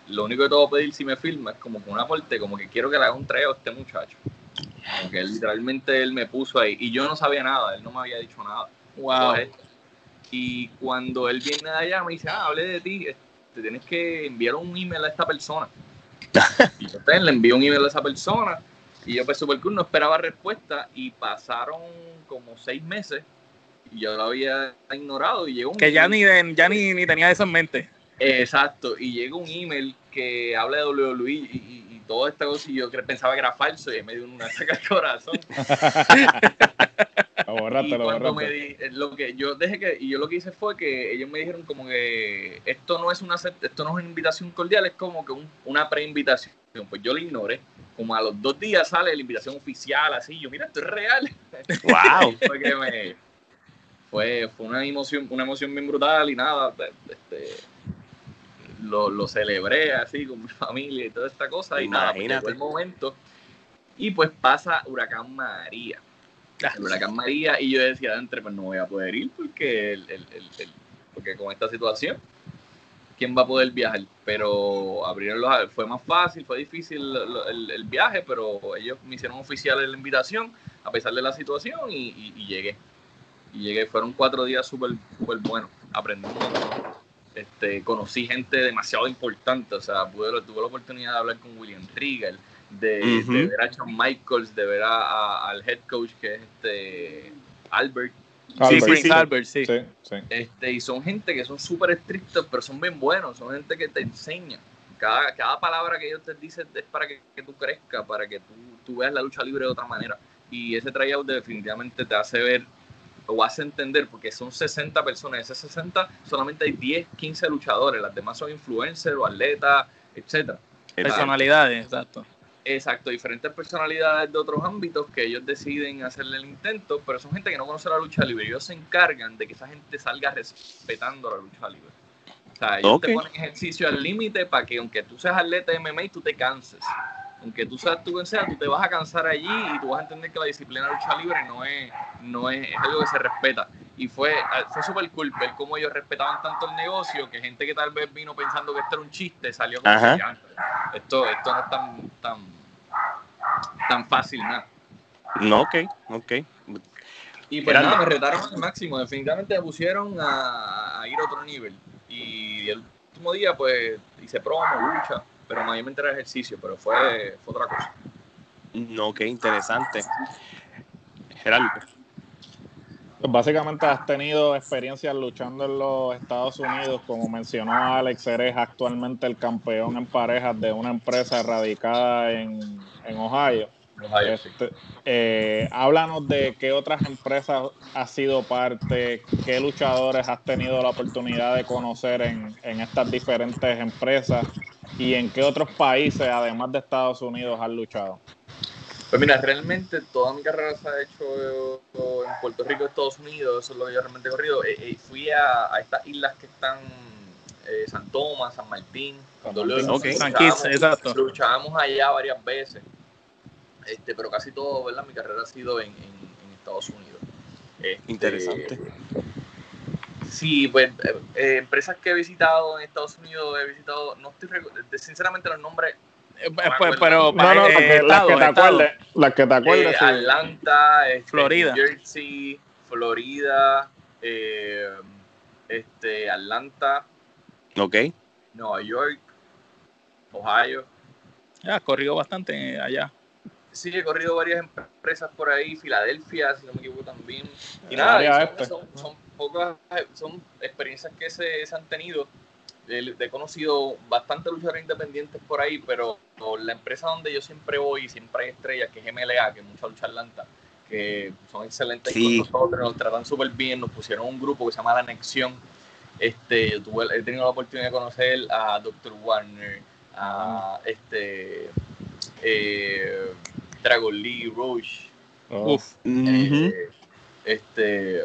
lo único que te voy a pedir si me filma es como con un aporte, como que quiero que le haga un treo a este muchacho. Como que literalmente él me puso ahí y yo no sabía nada, él no me había dicho nada. Wow. y cuando él viene de allá me dice, ah, hablé de ti, te tienes que enviar un email a esta persona. y yo pues, le envío un email a esa persona y yo pues super cool, no esperaba respuesta y pasaron como seis meses y yo lo había ignorado y llegó un Que ya, ni, ya ni, ni tenía eso en mente. Exacto, y llega un email que habla de WWE y, y, toda esta cosa y yo pensaba que era falso y me dio una saca el corazón. y cuando me di, lo que yo dejé que y yo lo que hice fue que ellos me dijeron como que esto no es una esto no es una invitación cordial es como que un, una preinvitación. Pues yo lo ignoré como a los dos días sale la invitación oficial así yo mira esto es real wow fue, fue una emoción una emoción bien brutal y nada este lo, lo celebré así con mi familia y toda esta cosa y nada pues el momento y pues pasa huracán María el huracán María y yo decía, entre pues no voy a poder ir porque, el, el, el, porque con esta situación, ¿quién va a poder viajar? Pero abrieron los, fue más fácil, fue difícil el, viaje, pero ellos me hicieron oficial la invitación a pesar de la situación y, llegué. Y llegué, fueron cuatro días súper super buenos, aprendí este, conocí gente demasiado importante, o sea, pude, tuve la oportunidad de hablar con William Riegel, de, ver a Shawn Michaels, de ver a, al head coach que es este Albert. sí, sí, Albert, sí. Este, y son gente que son súper estrictos, pero son bien buenos, son gente que te enseña. Cada, cada palabra que ellos te dicen es para que, tú crezcas, para que tú, tú, veas la lucha libre de otra manera. Y ese tryout definitivamente te hace ver o hace entender, porque son 60 personas, de esas 60 solamente hay 10, 15 luchadores, las demás son influencers o atletas, etcétera. Personalidades, exacto. Exacto, diferentes personalidades de otros ámbitos que ellos deciden hacerle el intento, pero son gente que no conoce la lucha libre. Ellos se encargan de que esa gente salga respetando la lucha libre. O sea, ellos te ponen ejercicio al límite para que aunque tú seas atleta de MMA, tú te canses. Aunque tú seas tú quien sea, tú te vas a cansar allí y tú vas a entender que la disciplina de lucha libre no es, no es, algo que se respeta. Y fue, fue súper cool ver cómo ellos respetaban tanto el negocio que gente que tal vez vino pensando que esto era un chiste salió como esto, esto no es tan, tan tan fácil nada. No, ok, ok. Y pues nada, me retaron al máximo. Definitivamente me pusieron a, ir a otro nivel. Y el último día, pues, hice promo, lucha, pero mayormente era ejercicio, pero fue, fue otra cosa. No, qué interesante. Geraldo. Pues básicamente has tenido experiencias luchando en los Estados Unidos, como mencionó Alex, eres actualmente el campeón en parejas de una empresa radicada en, Ohio. Este, eh, háblanos de qué otras empresas has sido parte, qué luchadores has tenido la oportunidad de conocer en, en estas diferentes empresas y en qué otros países, además de Estados Unidos, has luchado. Pues mira, realmente toda mi carrera se ha hecho en Puerto Rico, Estados Unidos, eso es lo que yo realmente he corrido. Y eh, eh, fui a, estas islas que están eh, San Tomás, San Martín, San Kitts, exacto. Luchábamos allá varias veces, este, pero casi todo, ¿verdad? Mi carrera ha sido en, Estados Unidos. Este, Interesante. Sí, pues empresas que he visitado en Estados Unidos, he visitado, no estoy sinceramente los nombres eh, pues, pero no, no, eh, las, que te acuerdes, las que te acuerdes. Eh, Atlanta, este, Florida, Jersey, Florida, este, Atlanta, ok, Nueva York, Ohio. Ya, has corrido bastante allá. Sí, he corrido varias empresas por ahí, Filadelfia, si no me equivoco también. Y nada, este. son, son, pocas, son experiencias que se, se han tenido he conocido bastante luchadores independientes por ahí, pero la empresa donde yo siempre voy, siempre hay estrellas, que es MLA, que es mucha lucha Atlanta, que son excelentes con nosotros, nos tratan súper bien, nos pusieron un grupo que se llama La Anexión. Este, tuve, he tenido la oportunidad de conocer a Dr. Warner, a este eh, Dragon Lee, Rush, oh. eh, este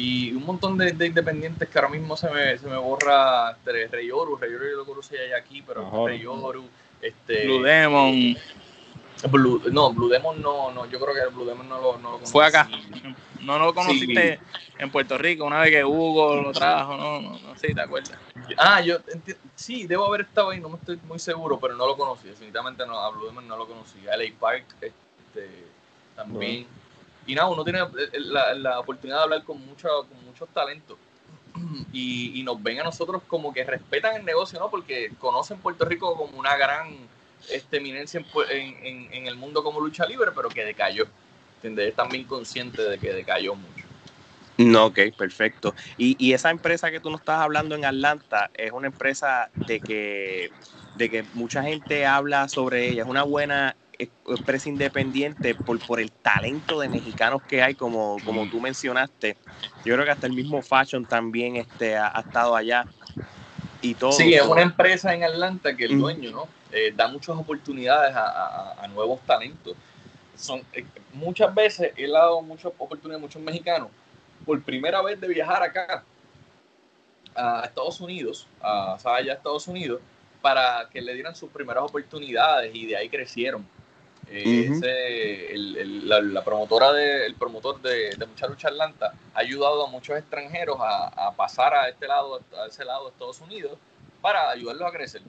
y un montón de, independientes que ahora mismo se me, se me borra este, Rey Oru, Rey Oru yo lo conocí allá aquí, pero Rey Oru, este, Blue Demon, Blue, no, Blue Demon no, no, yo creo que Blue Demon no lo, no lo conocí. Fue acá. No lo conociste en Puerto Rico, una vez que Hugo lo trajo, no, no, no sí, ¿te acuerdas? Ah, yo enti- sí, debo haber estado ahí, no me estoy muy seguro, pero no lo conocí, definitivamente no, a Blue Demon no lo conocí. A LA Park este, también. Y nada, uno tiene la, la oportunidad de hablar con, mucha, con muchos talentos. Y, y nos ven a nosotros como que respetan el negocio, ¿no? Porque conocen Puerto Rico como una gran este, eminencia en, en, en- el mundo como lucha libre, pero que decayó. ¿Entiendes? Están bien conscientes de que decayó mucho. No, ok, perfecto. Y, y esa empresa que tú nos estás hablando en Atlanta es una empresa de que, de que mucha gente habla sobre ella. Es una buena empresa independiente por, por el talento de mexicanos que hay, como, como tú mencionaste. Yo creo que hasta el mismo Fashion también este, ha, ha estado allá. Y todo. Sí, es una empresa en Atlanta que el dueño ¿no? Eh, da muchas oportunidades a, a- a nuevos talentos. Son, eh, muchas veces él ha dado muchas oportunidades a muchos mexicanos por primera vez de viajar acá a Estados Unidos, a, o sea, allá a Estados Unidos, para que le dieran sus primeras oportunidades y de ahí crecieron. Eh, ese- el- el- la, la promotora de, el promotor de, de Mucha Lucha Atlanta ha ayudado a muchos extranjeros a, a pasar a este lado, a ese lado de Estados Unidos para ayudarlos a crecer.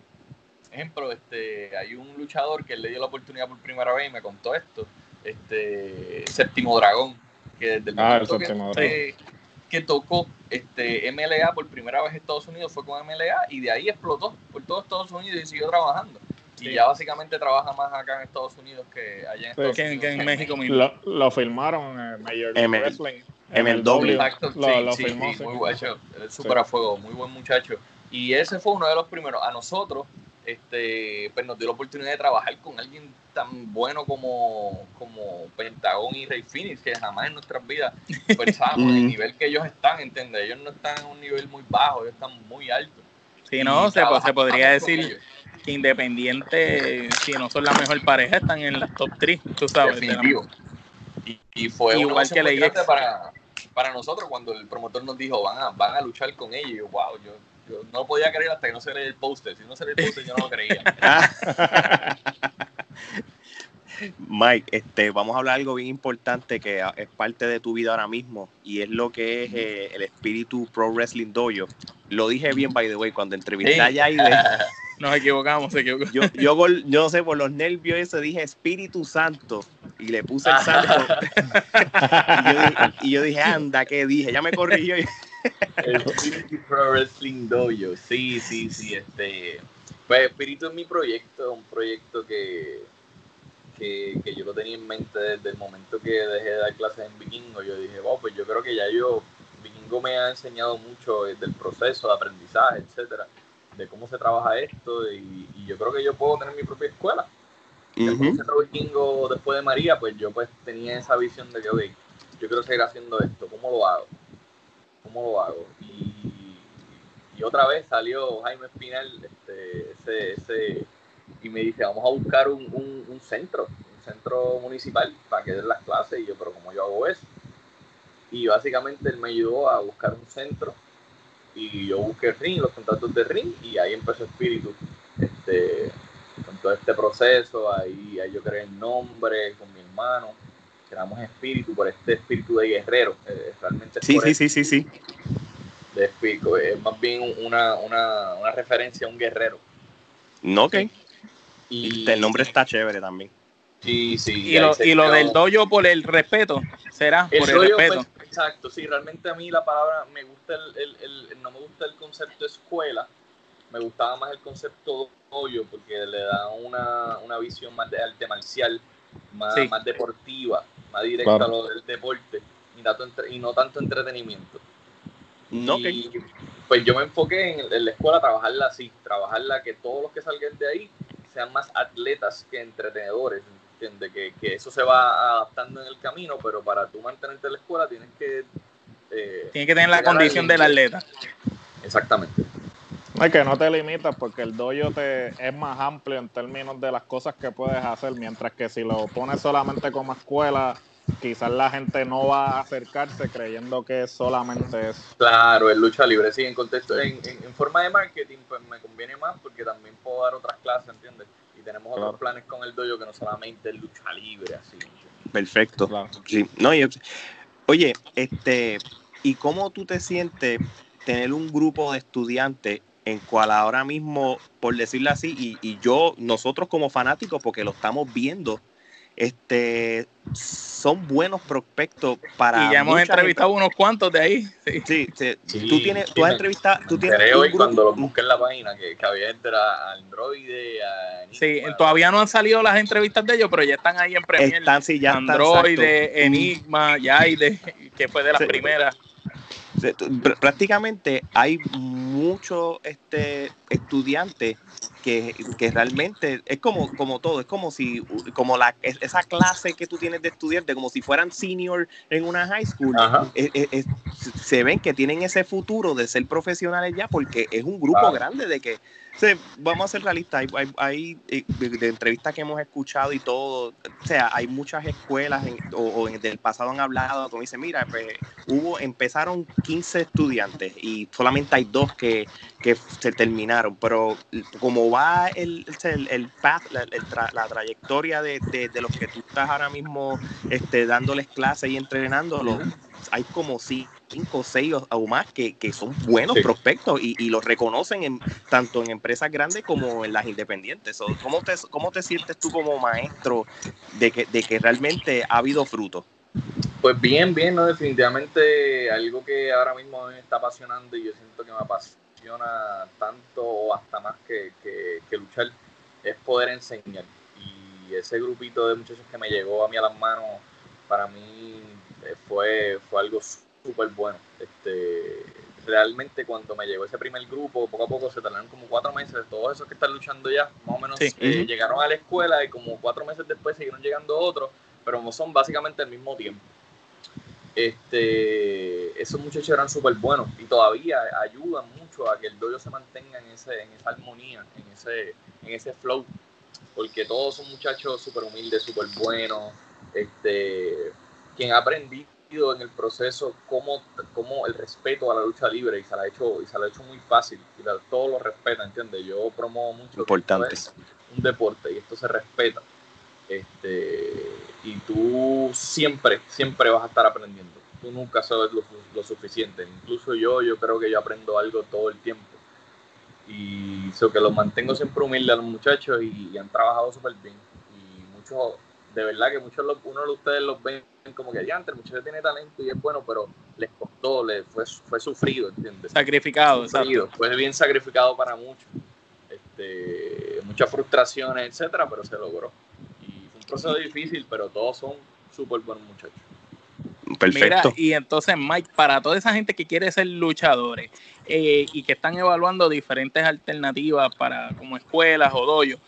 Ejemplo, este, hay un luchador que le dio la oportunidad por primera vez y me contó esto, este Séptimo Dragón, que desde el Ah, momento que- que tocó este MLA por primera vez en Estados Unidos fue con MLA y de ahí explotó por todo Estados Unidos y siguió trabajando. Y Sí. ya básicamente trabaja más acá en Estados Unidos que allá en Sí. Estados Que, Unidos. que en México mismo. Lo, lo filmaron en Major League M- Wrestling. MLW. Exacto, Lo- sí, lo sí, filmó, sí, sí. muy guacho, él es súper a fuego, muy buen muchacho. Y ese fue uno de los primeros. A nosotros, este, pues nos dio la oportunidad de trabajar con alguien tan bueno como, como Pentagón y Rey Phoenix, que jamás en nuestras vidas pensábamos en el nivel que ellos están, ¿entiendes? Ellos no están en un nivel muy bajo, ellos están muy altos. Si no, se, se podría decir que Independiente, si no son la mejor pareja, están en las top 3, tú sabes. Definitivo. Y, y fue Igual que la para, para nosotros cuando el promotor nos dijo van a, van a luchar con ellos. Y yo, wow, yo, yo no podía creer hasta que no se leía el póster. Si no se leía el póster, yo no lo creía. Mike, este, vamos a hablar de algo bien importante que es parte de tu vida ahora mismo y es lo que es eh, el espíritu Pro Wrestling Dojo. Lo dije bien, by the way, cuando entrevisté a Sí. Yaide, Nos equivocamos, se equivocó. yo, yo, yo no sé, por los nervios eso dije Espíritu Santo y le puse el santo. y, yo, dije- y yo dije, anda, ¿qué dije? Ya me corrigió. El Espíritu Pro Wrestling Dojo. Sí, sí, sí. Este, pues Espíritu es mi proyecto, un proyecto que, que, que yo lo tenía en mente desde el momento que dejé de dar clases en Vikingo. Yo dije, wow, pues yo creo que ya yo, Vikingo me ha enseñado mucho del proceso de aprendizaje, etcétera, de cómo se trabaja esto y, y yo creo que yo puedo tener mi propia escuela. Ujú. del Centro Vikingo después de María, pues yo pues tenía esa visión de que, ok, yo quiero seguir haciendo esto, ¿cómo lo hago? ¿Cómo lo hago? Y, y otra vez salió Jaime Espinal este, ese, ese, y me dice, vamos a buscar un, un- un centro, un centro municipal para que den las clases. Y yo, pero ¿cómo yo hago eso? Y básicamente él me ayudó a buscar un centro y yo busqué RIN, los contratos de RIN, y ahí empezó Espíritu. Este, con todo este proceso, ahí, ahí yo creé el nombre con mi hermano, creamos Espíritu por este espíritu de guerrero. eh, realmente Sí, por sí, eso, sí, sí, sí. de espíritu, es más bien una, una, una referencia a un guerrero. No, ok. Y El nombre está chévere también. Sí, sí. Y lo, y lo del dojo por el respeto, será El por el respeto. pues, exacto, sí, realmente a mí la palabra, me gusta el, el- el- no me gusta el concepto escuela, me gustaba más el concepto dojo porque le da una, una visión más de arte marcial, más, Sí. más deportiva, más directa Claro. a lo del deporte y, tanto entre- y no tanto entretenimiento. No. Y, pues yo me enfoqué en, en la escuela trabajarla así, trabajarla que todos los que salgan de ahí sean más atletas que entretenedores, ¿entiendes? Que, que eso se va adaptando en el camino, pero para tú mantenerte en la escuela tienes que... eh, Tiene que tener la condición del atleta. Exactamente. No, es que no te limitas porque el dojo te, es más amplio en términos de las cosas que puedes hacer, mientras que si lo pones solamente como escuela, quizás la gente no va a acercarse creyendo que solamente es. Claro, es lucha libre, sí, en contexto, en, en, forma de marketing, pues me conviene más porque también puedo dar otras clases, ¿entiendes? Y tenemos otros planes con el dojo que no solamente es lucha libre, así. Perfecto. Sí. No, oye, este, ¿y cómo tú te sientes tener un grupo de estudiantes en cual ahora mismo, por decirlo así, y, y yo, nosotros como fanáticos, porque lo estamos viendo, este son buenos prospectos para y ya hemos entrevistado unos cuantos de ahí sí, sí, tú tienes tú has entrevistado tú tienes hoy cuando lo busqué en la página que, que había entre Android a Enigma. sí todavía no han salido las entrevistas de ellos pero ya están ahí en Premiere. Están sí ya Android Enigma Yaide que fue de las primeras. Prácticamente hay muchos este, estudiantes que, realmente es como, como todo, es como si, como la, esa clase que tú tienes de estudiante, como si fueran senior en una high school, se ven que tienen ese futuro de ser profesionales ya, porque es un grupo grande de que, vamos a ser realistas, hay, hay, eh, de, entrevistas que hemos escuchado y todo, o sea, hay muchas escuelas o, en, del pasado han hablado, como dice, mira, pues, hubo, empezaron 15 estudiantes y solamente hay dos que, que se terminaron, pero como va el, el, el path, la, la trayectoria de, de, los que tú estás ahora mismo este, dándoles clases y entrenándolos, hay como cinco o seis o más que, que son buenos prospectos y, y, los reconocen en, tanto en empresas grandes como en las independientes. ¿cómo, te, ¿Cómo te sientes tú como maestro de que, de que realmente ha habido fruto? Pues bien, bien, ¿no? definitivamente algo que ahora mismo me está apasionando y yo siento que me apasiona tanto o hasta más que, que, luchar, es poder enseñar. Y ese grupito de muchachos que me llegó a mí a las manos, para mí eh, fue, fue algo súper bueno. Este, realmente cuando me llegó ese primer grupo, poco a poco se tardaron como cuatro meses, todos esos que están luchando ya, más o menos eh, llegaron a la escuela y como cuatro meses después siguieron llegando otros, pero son básicamente al mismo tiempo. Este, esos muchachos eran súper buenos y todavía ayudan mucho a que el dojo se mantenga en, ese, en esa armonía, en ese, en ese flow, porque todos son muchachos súper humildes, súper buenos, este, quien ha en el proceso cómo, cómo, el respeto a la lucha libre y se la ha hecho, y se la ha hecho muy fácil y todos lo respetan, ¿entiendes? Yo promuevo mucho Importante. un deporte y esto se respeta. Este, y tú siempre, siempre vas a estar aprendiendo. Tú nunca sabes lo, suficiente. Incluso yo, yo creo que yo aprendo algo todo el tiempo. Y eso que los mantengo siempre humildes a los muchachos y, han trabajado súper bien. Y muchos, de verdad que muchos, uno de ustedes los ven como que ya antes, el muchacho tiene talento y es bueno, pero les costó, les fue, fue sufrido, ¿entiendes? Sacrificado, sufrido, Fue bien sacrificado para muchos. Este, muchas frustraciones, etcétera, pero se logró proceso difícil, pero todos son súper buenos muchachos. Perfecto. y entonces, Mike, para toda esa gente que quiere ser luchadores eh, y que están evaluando diferentes alternativas para como escuelas o doyos,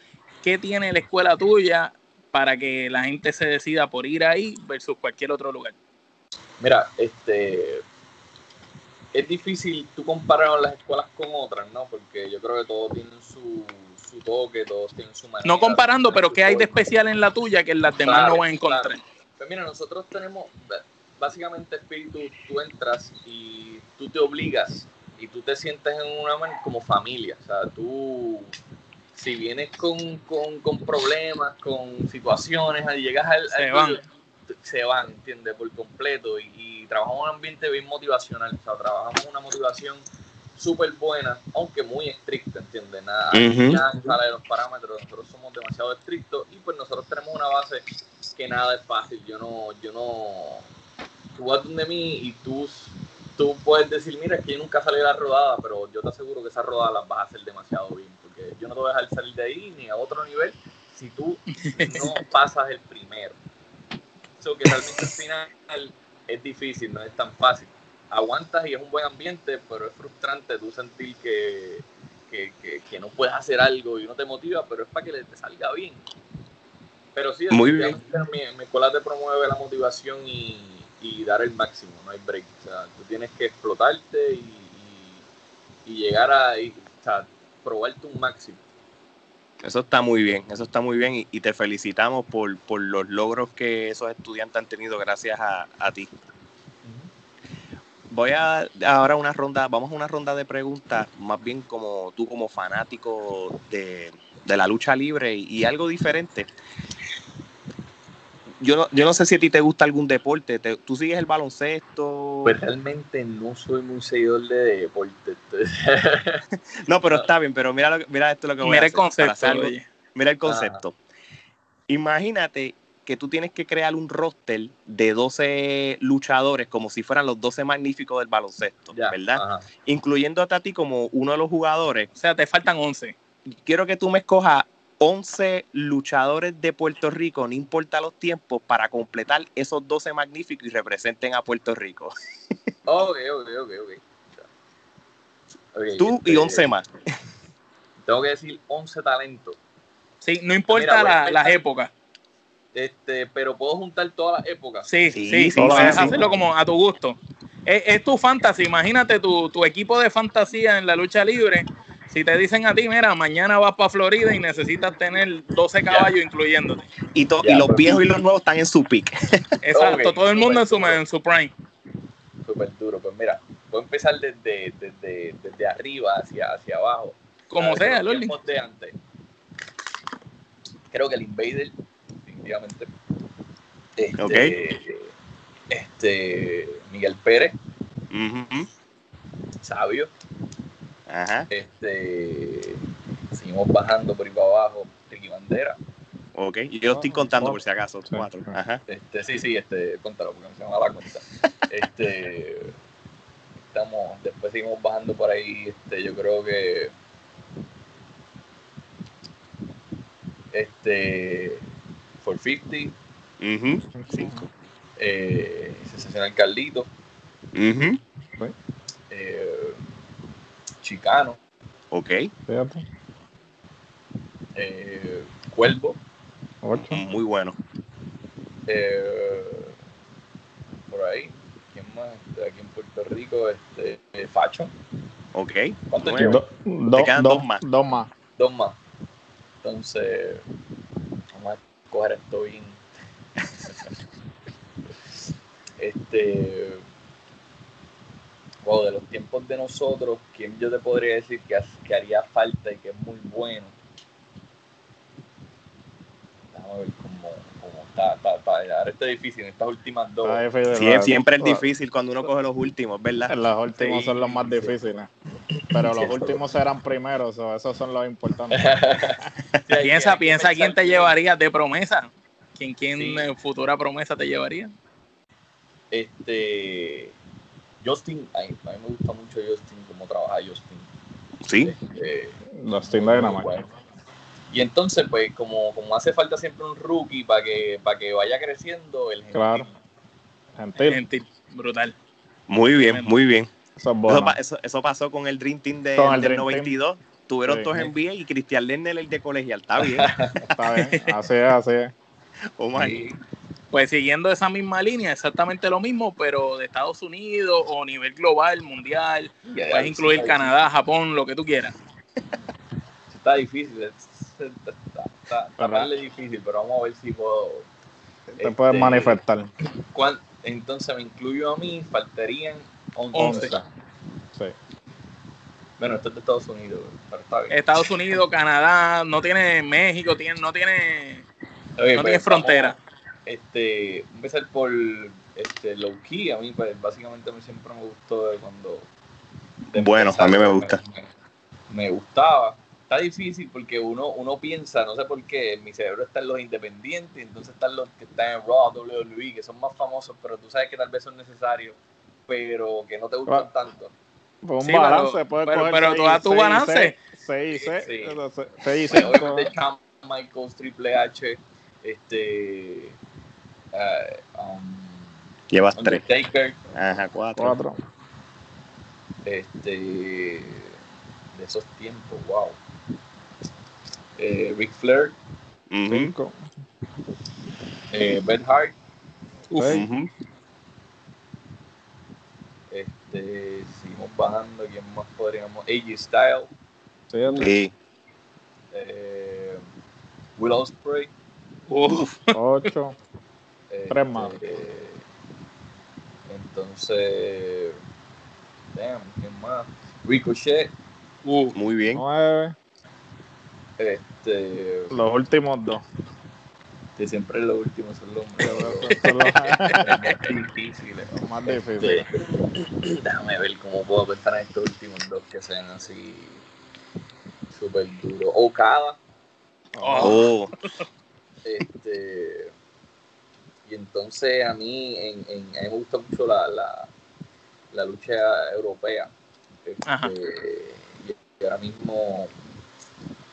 ¿qué tiene la escuela tuya para que la gente se decida por ir ahí versus cualquier otro lugar? Mira, este es difícil tú comparar las escuelas con otras, ¿no? Porque yo creo que todos tienen su, su toque, todos tienen su manera. No comparando, pero ¿qué hay de especial en la tuya que en las demás no van a encontrar? Pues mira, nosotros tenemos, básicamente, espíritu, tú entras y tú te obligas y tú te sientes en una como familia. O sea, tú, si vienes con, con, con problemas, con situaciones, llegas al. Se van. Se van, ¿entiendes? Por completo. Y, y trabajamos en un ambiente bien motivacional. O sea, trabajamos una motivación súper buena, aunque muy estricta, ¿entiendes? Nada, sale de los parámetros, nosotros somos demasiado estrictos y pues nosotros tenemos una base que nada es fácil. Yo no, yo no, tú vas donde mí y tú, tú puedes decir, mira, es que yo nunca salí de la rodada, pero yo te aseguro que esa rodada las vas a hacer demasiado bien, porque yo no te voy a dejar salir de ahí ni a otro nivel si tú no pasas el primero. Eso que realmente al final es difícil, no es tan fácil aguantas y es un buen ambiente, pero es frustrante tú sentir que, que, no puedes hacer algo y no te motiva, pero es para que te salga bien. Pero sí, Muy bien. Mi, mi, escuela te promueve la motivación y, dar el máximo, no hay break. O sea, tú tienes que explotarte y, y, llegar a, y, o sea, probarte un máximo. Eso está muy bien, eso está muy bien y, y te felicitamos por, por, los logros que esos estudiantes han tenido gracias a, a ti. Voy a ahora una ronda, vamos a una ronda de preguntas, más bien como tú como fanático de, de la lucha libre y, y algo diferente. Yo no, yo no sé si a ti te gusta algún deporte. Te- ¿Tú sigues el baloncesto? Pues realmente no soy muy seguidor de deporte. no, pero está bien. Pero mira, lo, mira esto lo que voy Mira a hacer. para concepto, hacer algo- oye. Mira el concepto. Imagínate que tú tienes que crear un roster de 12 luchadores como si fueran los 12 magníficos del baloncesto, Ya, ¿verdad? ajá. Incluyendo a ti como uno de los jugadores. O sea, te faltan 11. Quiero que tú me escojas 11 luchadores de Puerto Rico, no importa los tiempos, para completar esos 12 magníficos y representen a Puerto Rico. Ok, ok, ok, ok. Tú y este, 11 más. Tengo que decir 11 talentos. Sí, no importa Mira, la- las épocas. Este, pero puedo juntar todas las épocas. Sí, Sí, sí, sí. hacerlo como a tu gusto. Es, es tu fantasy. Imagínate tu, tu equipo de fantasía en la lucha libre. Si te dicen a ti, mira, mañana vas para Florida y necesitas tener 12 caballos incluyéndote. Y, to- y los pero- viejos y los nuevos están en su pick. Exacto, todo el mundo en su, en su prime. Súper duro. Pues mira, voy a empezar desde, desde, desde arriba hacia, hacia abajo. Como sea, Loli. de antes. Creo que el Invader, definitivamente. Este, Ok. este, Miguel Pérez, sabio. Ajá. Este, seguimos bajando por ahí para abajo. Ricky Bandera. Ok. Y yo estoy contando por si acaso. Sí. Cuatro. Ajá. Este, sí, sí, este, contalo porque no se me va la cuenta. Este, estamos, después seguimos bajando por ahí, este, yo creo que, este, 450, Ujú. Cinco. eh, Sensacional Carlito, Ujú. eh, Chicano, Ok. Fíjate. eh, Cuervo, Ocho. Muy bueno. eh, por ahí, ¿quién más? Este, aquí en Puerto Rico, este, eh, Facho, Ok. ¿Cuántos Nueve. Do- do- quedan do- dos más. Dos más. dos más. Entonces, vamos a coger esto bien. este. Wow, de los tiempos de nosotros, ¿quién yo te podría decir que, que haría falta y que es muy bueno? Déjame ver cómo, cómo está, está, está. Ahora está difícil en estas últimas dos. Siempre es difícil cuando uno coge los últimos, ¿verdad? Los últimos Sí, son los más sí. difíciles. Pero los Sí, últimos serán primeros, o esos son los importantes. Piensa, piensa pensar quién te que- llevaría de promesa. ¿Quién, quién Sí. eh, futura promesa te llevaría? Este. Justin, a mí, a mí me gusta mucho Justin, cómo trabaja Justin. Sí. Este, muy Dynamite. bueno. Y entonces, pues, como, como hace falta siempre un rookie para que, para que vaya creciendo, el gentil. Claro. Gentil. Gentil, brutal. Muy bien, muy bien. Eso es Eso, bueno. pa- eso- eso pasó con el Dream Team de, del Dream 92. Tuvieron Sí. todos en NBA y Cristian Lerner el de colegial. Está bien. Está bien. Así es, así es. Vamos Sí. Pues siguiendo esa misma línea, exactamente lo mismo, pero de Estados Unidos o nivel global, mundial. Puedes incluir Canadá, Japón, lo que tú quieras. Está difícil, es- está, está, darle difícil, pero vamos a ver si puedo. Te puedes Este, manifestar. ¿cuál- Entonces me incluyo a mí, faltarían 11. Once. Sí. Bueno, esto es de Estados Unidos, pero está bien. Estados Unidos, Canadá, no tiene México, tiene, no tiene, no pues, tiene frontera. vamos, este, voy a empezar por este, low key. A mí, pues, básicamente, a mí siempre me gustó de cuando. de Bueno, empezar, a mí me gusta. Me, me gustaba. Está difícil porque uno, uno piensa, no sé por qué, en mi cerebro están los independientes, entonces están los que están en Raw, WWE, que son más famosos, pero tú sabes que tal vez son necesarios, pero que no te gustan tanto. Pues un Sí, pero- balance, puedes pero- coger pero seis- tú das tu balance. Sí. y Pues, cinco. obviamente, Shawn Michaels, Triple H, este. Eh, um, Llevas tres. Undertaker, Ajá, cuatro. Cuatro. este, de esos tiempos, wow. Eh, Ric Flair, Cinco. eh, Bret Hart, Uf, este, seguimos bajando, ¿quién más podríamos? AJ Styles, Siete. Sí. eh, Will Ospreay. Uf. 8. Tres más. Este, entonces, damn, ¿quién más? Ricochet. Uf. Muy bien. 9. Este, Los últimos dos. que siempre los últimos son los Son los más difíciles. más difíciles. Este, déjame ver cómo puedo pensar en estos últimos dos que sean así súper duros. Okada. Oh, Este, y entonces a mí, en, en- a mí me gusta mucho la, la, la lucha europea. Este, y, ahora mismo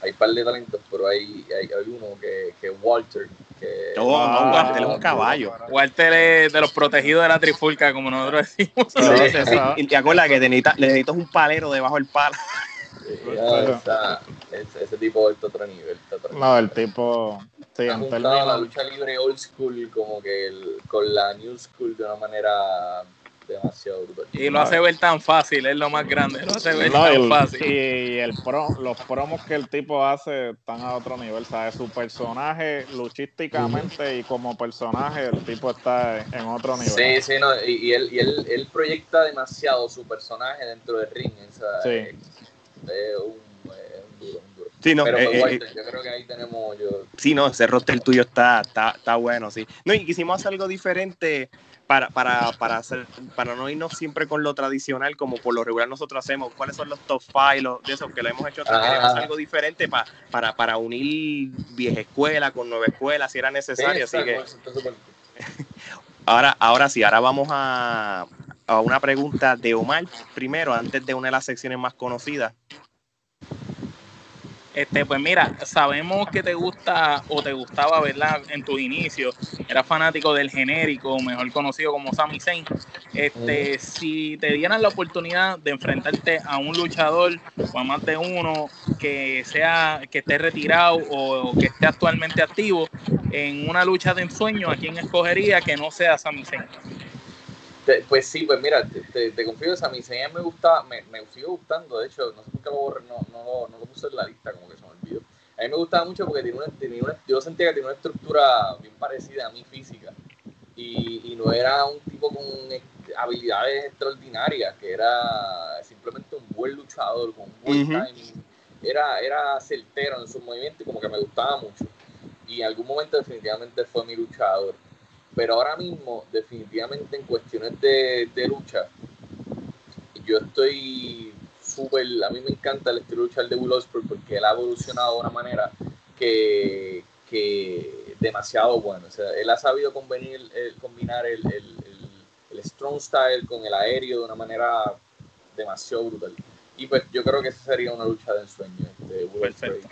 hay un par de talentos, pero hay, hay, hay uno que, que es Walter. Que, Oh, Ah, no, Walter es un caballo. Walter es de los protegidos de la trifulca, como nosotros decimos. Sí, sí, sí. Y te acuerdas que te necesitas, necesitas un palero debajo del palo. está- ese, ese tipo es otro nivel. otro No, nivel. el tipo. Sí, ha en juntado la términos. lucha libre old school como que el- con la new school de una manera demasiado brutal. Y lo hace ver tan fácil, es lo más grande, lo hace ver No, tan y el, fácil. y el pro, los promos que el tipo hace están a otro nivel, ¿sabes? Su personaje, luchísticamente y como personaje, el tipo está en otro nivel. Sí, sí, no, y, y él, y él, él proyecta demasiado su personaje dentro del ring. sea, Sí. Es un, es un duro, un duro. Sí, no, Pero eh, pues, eh, Walter, yo creo que ahí tenemos yo. Sí, no, ese roster tuyo está, está, está bueno, sí. No, y quisimos hacer algo diferente para, para, para, hacer, para no irnos siempre con lo tradicional, como por lo regular nosotros hacemos. ¿Cuáles son los top five los- de esos que lo hemos hecho? Ah. Queríamos hacer algo diferente pa- para, para unir vieja escuela con nueva escuela, si era necesario. así que ahora, ahora sí, ahora vamos a, a una pregunta de Omar primero, antes de una de las secciones más conocidas. Este, pues mira, sabemos que te gusta o te gustaba, ¿verdad? En tus inicios, eras fanático del genérico, mejor conocido como Sami Zayn. Este, si te dieran la oportunidad de enfrentarte a un luchador o a más de uno que sea que esté retirado o que esté actualmente activo en una lucha de ensueño, ¿a quién escogería que no sea Sami Zayn? Pues sí, pues mira, te, te, te confieso, a mí se me gusta, me, me sigue gustando, de hecho, no sé por qué lo borré, no, no, lo- no lo puse en la lista, como que se me olvidó. A mí me gustaba mucho porque tiene una, tenía una- yo sentía que tenía una estructura bien parecida a mi física y, y no era un tipo con habilidades extraordinarias, que era simplemente un buen luchador, con un buen Ujú. timing, era, era certero en sus movimientos y como que me gustaba mucho. Y en algún momento definitivamente fue mi luchador pero ahora mismo, definitivamente en cuestiones de, de lucha, yo estoy súper, a mí me encanta el estilo de luchar de Will porque él ha evolucionado de una manera que, que demasiado bueno. O sea, él ha sabido convenir, el- combinar el, el, el- strong style con el aéreo de una manera demasiado brutal. Y pues yo creo que esa sería una lucha de ensueño. De Will. Perfecto.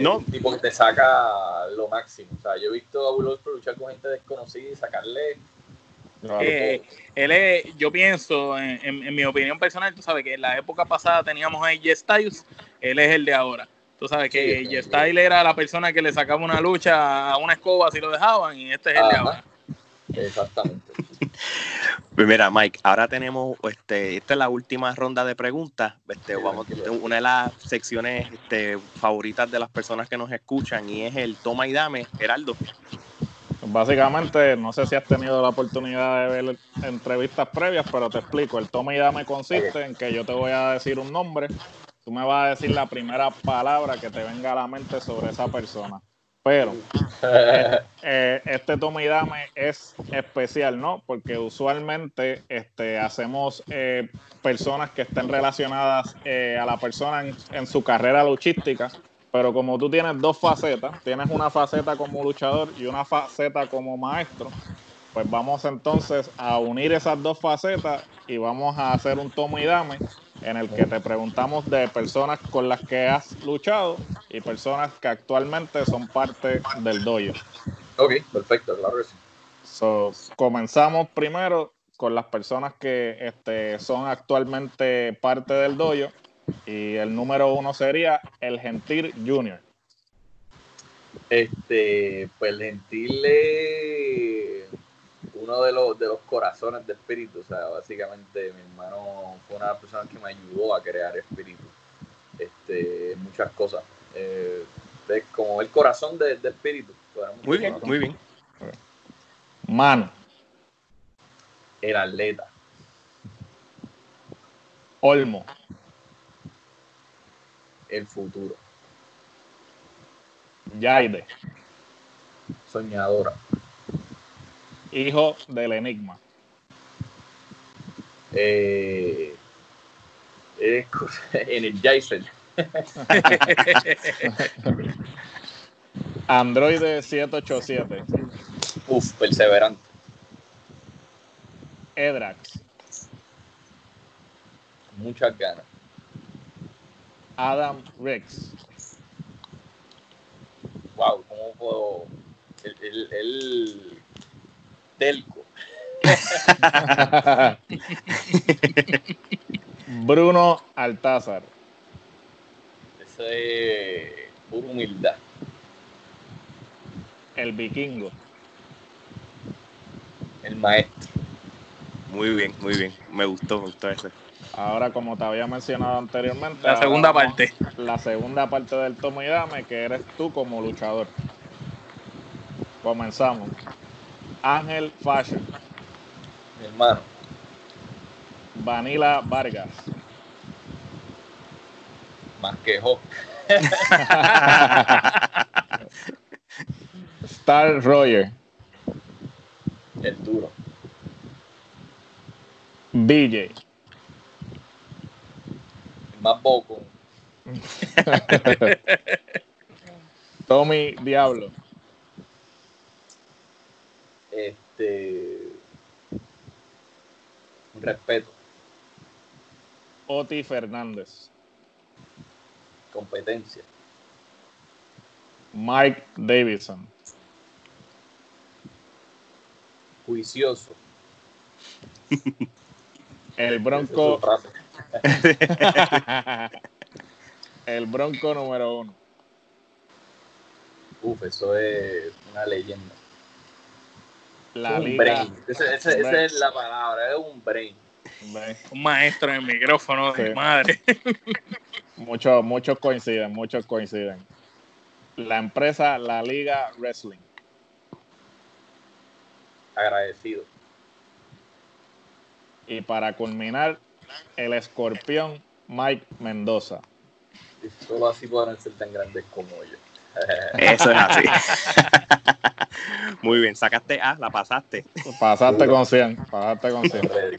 No. un tipo que te saca lo máximo. O sea, yo he visto a Will Ospreay luchar con gente desconocida y sacarle. Eh, él es, yo pienso, en, en- en mi opinión personal, tú sabes que en la época pasada teníamos a AJ Styles, él es el de ahora. Tú sabes Sí, que definitivo. AJ Styles era la persona que le sacaba una lucha a una escoba si lo dejaban, y este es el de ahora. Exactamente. Pues mira, Mike, ahora tenemos, este, esta es la última ronda de preguntas. Este, vamos, una de las secciones este, favoritas de las personas que nos escuchan y es el toma y dame, Geraldo. Básicamente, no sé si has tenido la oportunidad de ver entrevistas previas, pero te explico. El toma y dame consiste en que yo te voy a decir un nombre, tú me vas a decir la primera palabra que te venga a la mente sobre esa persona. Pero eh, este toma y dame es especial, ¿no? Porque usualmente este, hacemos eh, personas que estén relacionadas eh, a la persona en, en su carrera luchística, pero como tú tienes dos facetas, tienes una faceta como luchador y una faceta como maestro, pues vamos entonces a unir esas dos facetas y vamos a hacer un toma y dame en el que te preguntamos de personas con las que has luchado y personas que actualmente son parte del dojo. ok, perfecto, claro que sí. So, comenzamos primero con las personas que este, son actualmente parte del dojo y el número uno sería el Gentil Junior. Este, pues Gentil es uno de los, de los corazones de espíritu. O sea, básicamente mi hermano fue una de las personas que me ayudó a crear espíritu. Este, muchas cosas. Eh, Es como el corazón de, de espíritu. Muy bien, muy bien. Mano, El atleta. Olmo, El futuro. Yaide, Soñadora. Hijo del enigma. Eh, co- Energizer. Android 787, Uf, perseverante. Edrax, Muchas ganas. Adam Rex, Wow, ¿cómo puedo? El, el, el telco. Bruno Altázar, Eso es pura humildad. el vikingo. El maestro. Muy bien, muy bien. Me gustó, me gustó ese. Ahora, como te había mencionado anteriormente, La segunda parte. La segunda parte del tomo y dame, que eres tú como luchador. Comenzamos. Ángel Fashion, Mi hermano. Vanilla Vargas, Más que Hawk. Star Roger, El duro. El más boco. Tommy Diablo, Este. Un respeto. Oti Fernández, Competencia. Mike Davidson, Juicioso. el Bronco, el Bronco número uno, Uf, eso es una leyenda. La un liga. brain. Esa es la palabra, es un brain. Un maestro en el micrófono de Sí. madre. Muchos, muchos coinciden, muchos coinciden. La empresa La Liga Wrestling. Agradecido. Y para culminar, el escorpión Mike Mendoza. Y solo así podrán ser tan grandes como yo. Eso es así. Muy bien, sacaste A, la pasaste. Pasaste con 100, pasaste con 100. Ready.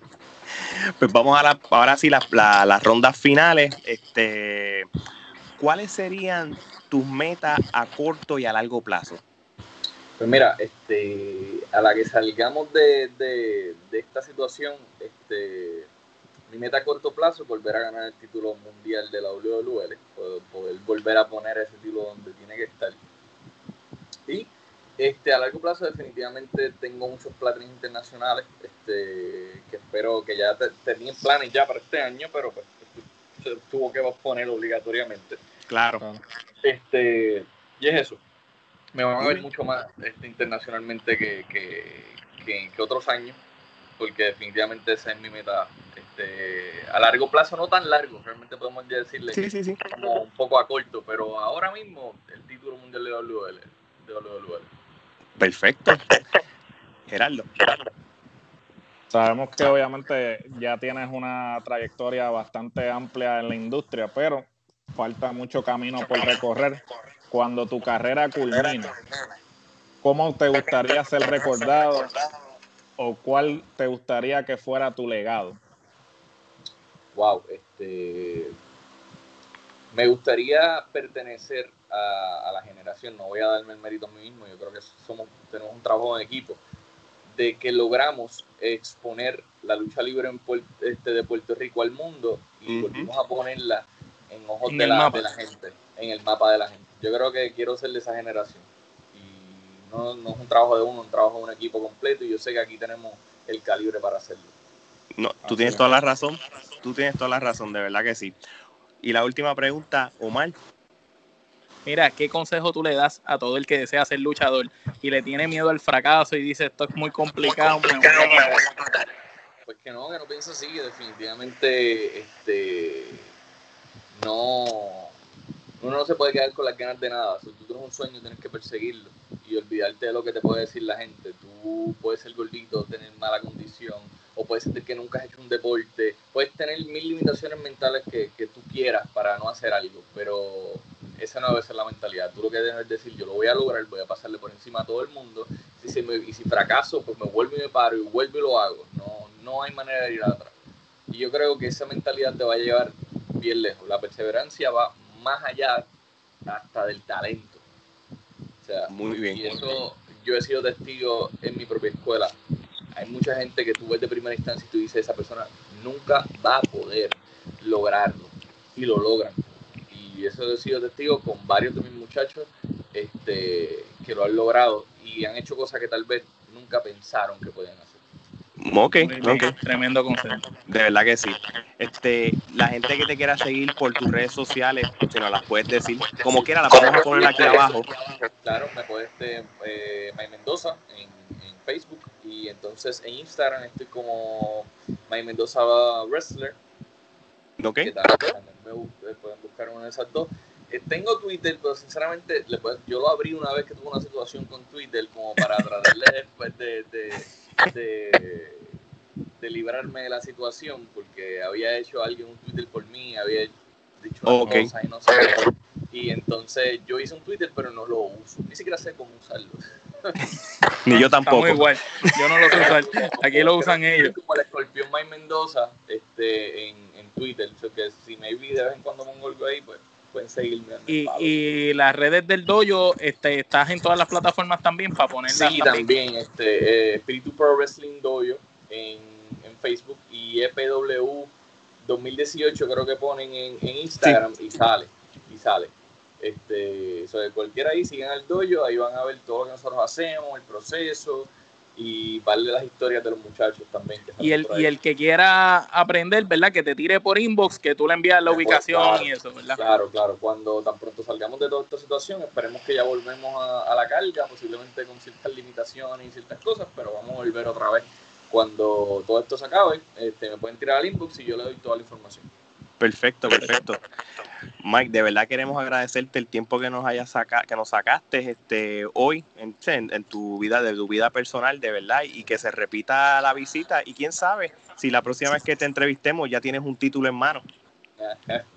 Pues vamos a la, ahora sí las la- las rondas finales. Este, ¿Cuáles serían tus metas a corto y a largo plazo? Pues mira, este, a la que salgamos de, de- de esta situación, este, mi meta a corto plazo es volver a ganar el título mundial de la WWL, poder, poder volver a poner ese título donde tiene que estar. Y este, a largo plazo definitivamente tengo muchos planes internacionales, este, que espero que ya te- tenía planes ya para este año, pero pues se tuvo que posponer obligatoriamente. Claro. Este, y es eso. Me van a ver mucho más este, internacionalmente que, que, que- que otros años, porque definitivamente esa es mi meta este, a largo plazo, no tan largo, realmente podemos ya decirle Sí, sí, sí. como un poco a corto, pero ahora mismo el título mundial de WL. De WWL. Perfecto. Gerardo. Sabemos que obviamente ya tienes una trayectoria bastante amplia en la industria, pero falta mucho camino por recorrer. Cuando tu carrera culmina, ¿cómo te gustaría ser recordado o cuál te gustaría que fuera tu legado? Wow, este. Me gustaría pertenecer a, a la generación, no voy a darme el mérito a mí mismo, yo creo que somos, tenemos un trabajo en equipo, de que logramos exponer la lucha libre en este, de Puerto Rico al mundo y Ujú. volvimos a ponerla en ojos En de el la, mapa. de la gente, en el mapa de la gente. Yo creo que quiero ser de esa generación. Y no, no es un trabajo de uno, es un trabajo de un equipo completo y yo sé que aquí tenemos el calibre para hacerlo. No, tú Así tienes es. toda la razón. Tú tienes toda la razón, de verdad que sí. Y la última pregunta, Omar. Mira, ¿qué consejo tú le das a todo el que desea ser luchador y le tiene miedo al fracaso y dice esto es muy complicado? me voy a- Pues que no, que no pienso así, que definitivamente este, no, uno no se puede quedar con las ganas de nada. Si tú tienes un sueño, tienes que perseguirlo y olvidarte de lo que te puede decir la gente. Tú puedes ser gordito, tener mala condición, o puedes sentir que nunca has hecho un deporte. Puedes tener mil limitaciones mentales que, que tú quieras para no hacer algo, pero esa no debe ser la mentalidad. Tú lo que debes decir, yo lo voy a lograr, voy a pasarle por encima a todo el mundo. Si y si fracaso, pues me vuelvo y me paro y vuelvo y lo hago. No, no hay manera de ir atrás. Y yo creo que esa mentalidad te va a llevar bien lejos. La perseverancia va más allá hasta del talento. O sea, muy bien. Y eso yo he sido testigo en mi propia escuela. Hay mucha gente que tú ves de primera instancia y tú dices, esa persona nunca va a poder lograrlo. Y lo logran. Y eso he sido testigo con varios de mis muchachos este, que lo han logrado y han hecho cosas que tal vez nunca pensaron que podían hacer. Ok, Tremendo concepto. De verdad que sí. Este, la gente que te quiera seguir por tus redes sociales, si no las puedes decir, como quiera, las podemos poner aquí abajo. Claro, me puedes, este, eh, My Mendoza en, Facebook entonces en Instagram estoy como My Mendoza Wrestler. Ok. Que también me, pueden buscar una de esas dos. Eh, tengo Twitter, pero sinceramente yo lo abrí una vez que tuve una situación con Twitter como para tratarle después de, de de, librarme de la situación porque había hecho alguien un Twitter por mí, había dicho cosas y no sé. Y entonces yo hice un Twitter, pero no lo uso. Ni siquiera sé cómo usarlo. Ni yo tampoco. igual. Yo no lo sé usar. Aquí lo usan ellos. Como el escorpión Mike Mendoza este, en, en Twitter. O que si me vi de vez en cuando pongo algo ahí, pues pueden seguirme. Y, y, las redes del dojo, este, estás en todas las plataformas también para ponerlas. Sí, también, este, eh, Espíritu Pro Wrestling Dojo en, en, Facebook y EPW 2018 creo que ponen en, en Instagram y sale, y sale. Este, de cualquiera ahí, siguen al dojo, ahí van a ver todo lo que nosotros hacemos, el proceso, y darle las historias de los muchachos también. y, el, y el que quiera aprender, ¿verdad? Que te tire por inbox, que tú le envías la ubicación y eso, ¿verdad? Claro, claro. Cuando tan pronto salgamos de toda esta situación, esperemos que ya volvemos a, la carga, posiblemente con ciertas limitaciones y ciertas cosas, pero vamos a volver otra vez. Cuando todo esto se acabe, este, me pueden tirar al inbox y yo le doy toda la información. Perfecto, perfecto. Mike, de verdad queremos agradecerte el tiempo que nos hayas saca, que nos sacaste este hoy en, en, tu vida, de tu vida personal, de verdad, y que se repita la visita. Y quién sabe, si la próxima vez que te entrevistemos ya tienes un título en mano.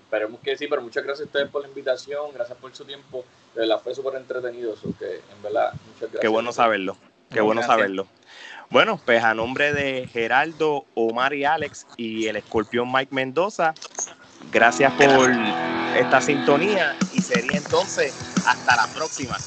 esperemos que sí, pero muchas gracias a ustedes por la invitación, gracias por su tiempo. De verdad fue súper entretenido, eso que en verdad, muchas gracias. Qué bueno saberlo, qué bueno saberlo. Bueno, pues a nombre de Geraldo, Omar y Alex y el escorpión Mike Mendoza, gracias por esta sintonía y sería entonces hasta la próxima.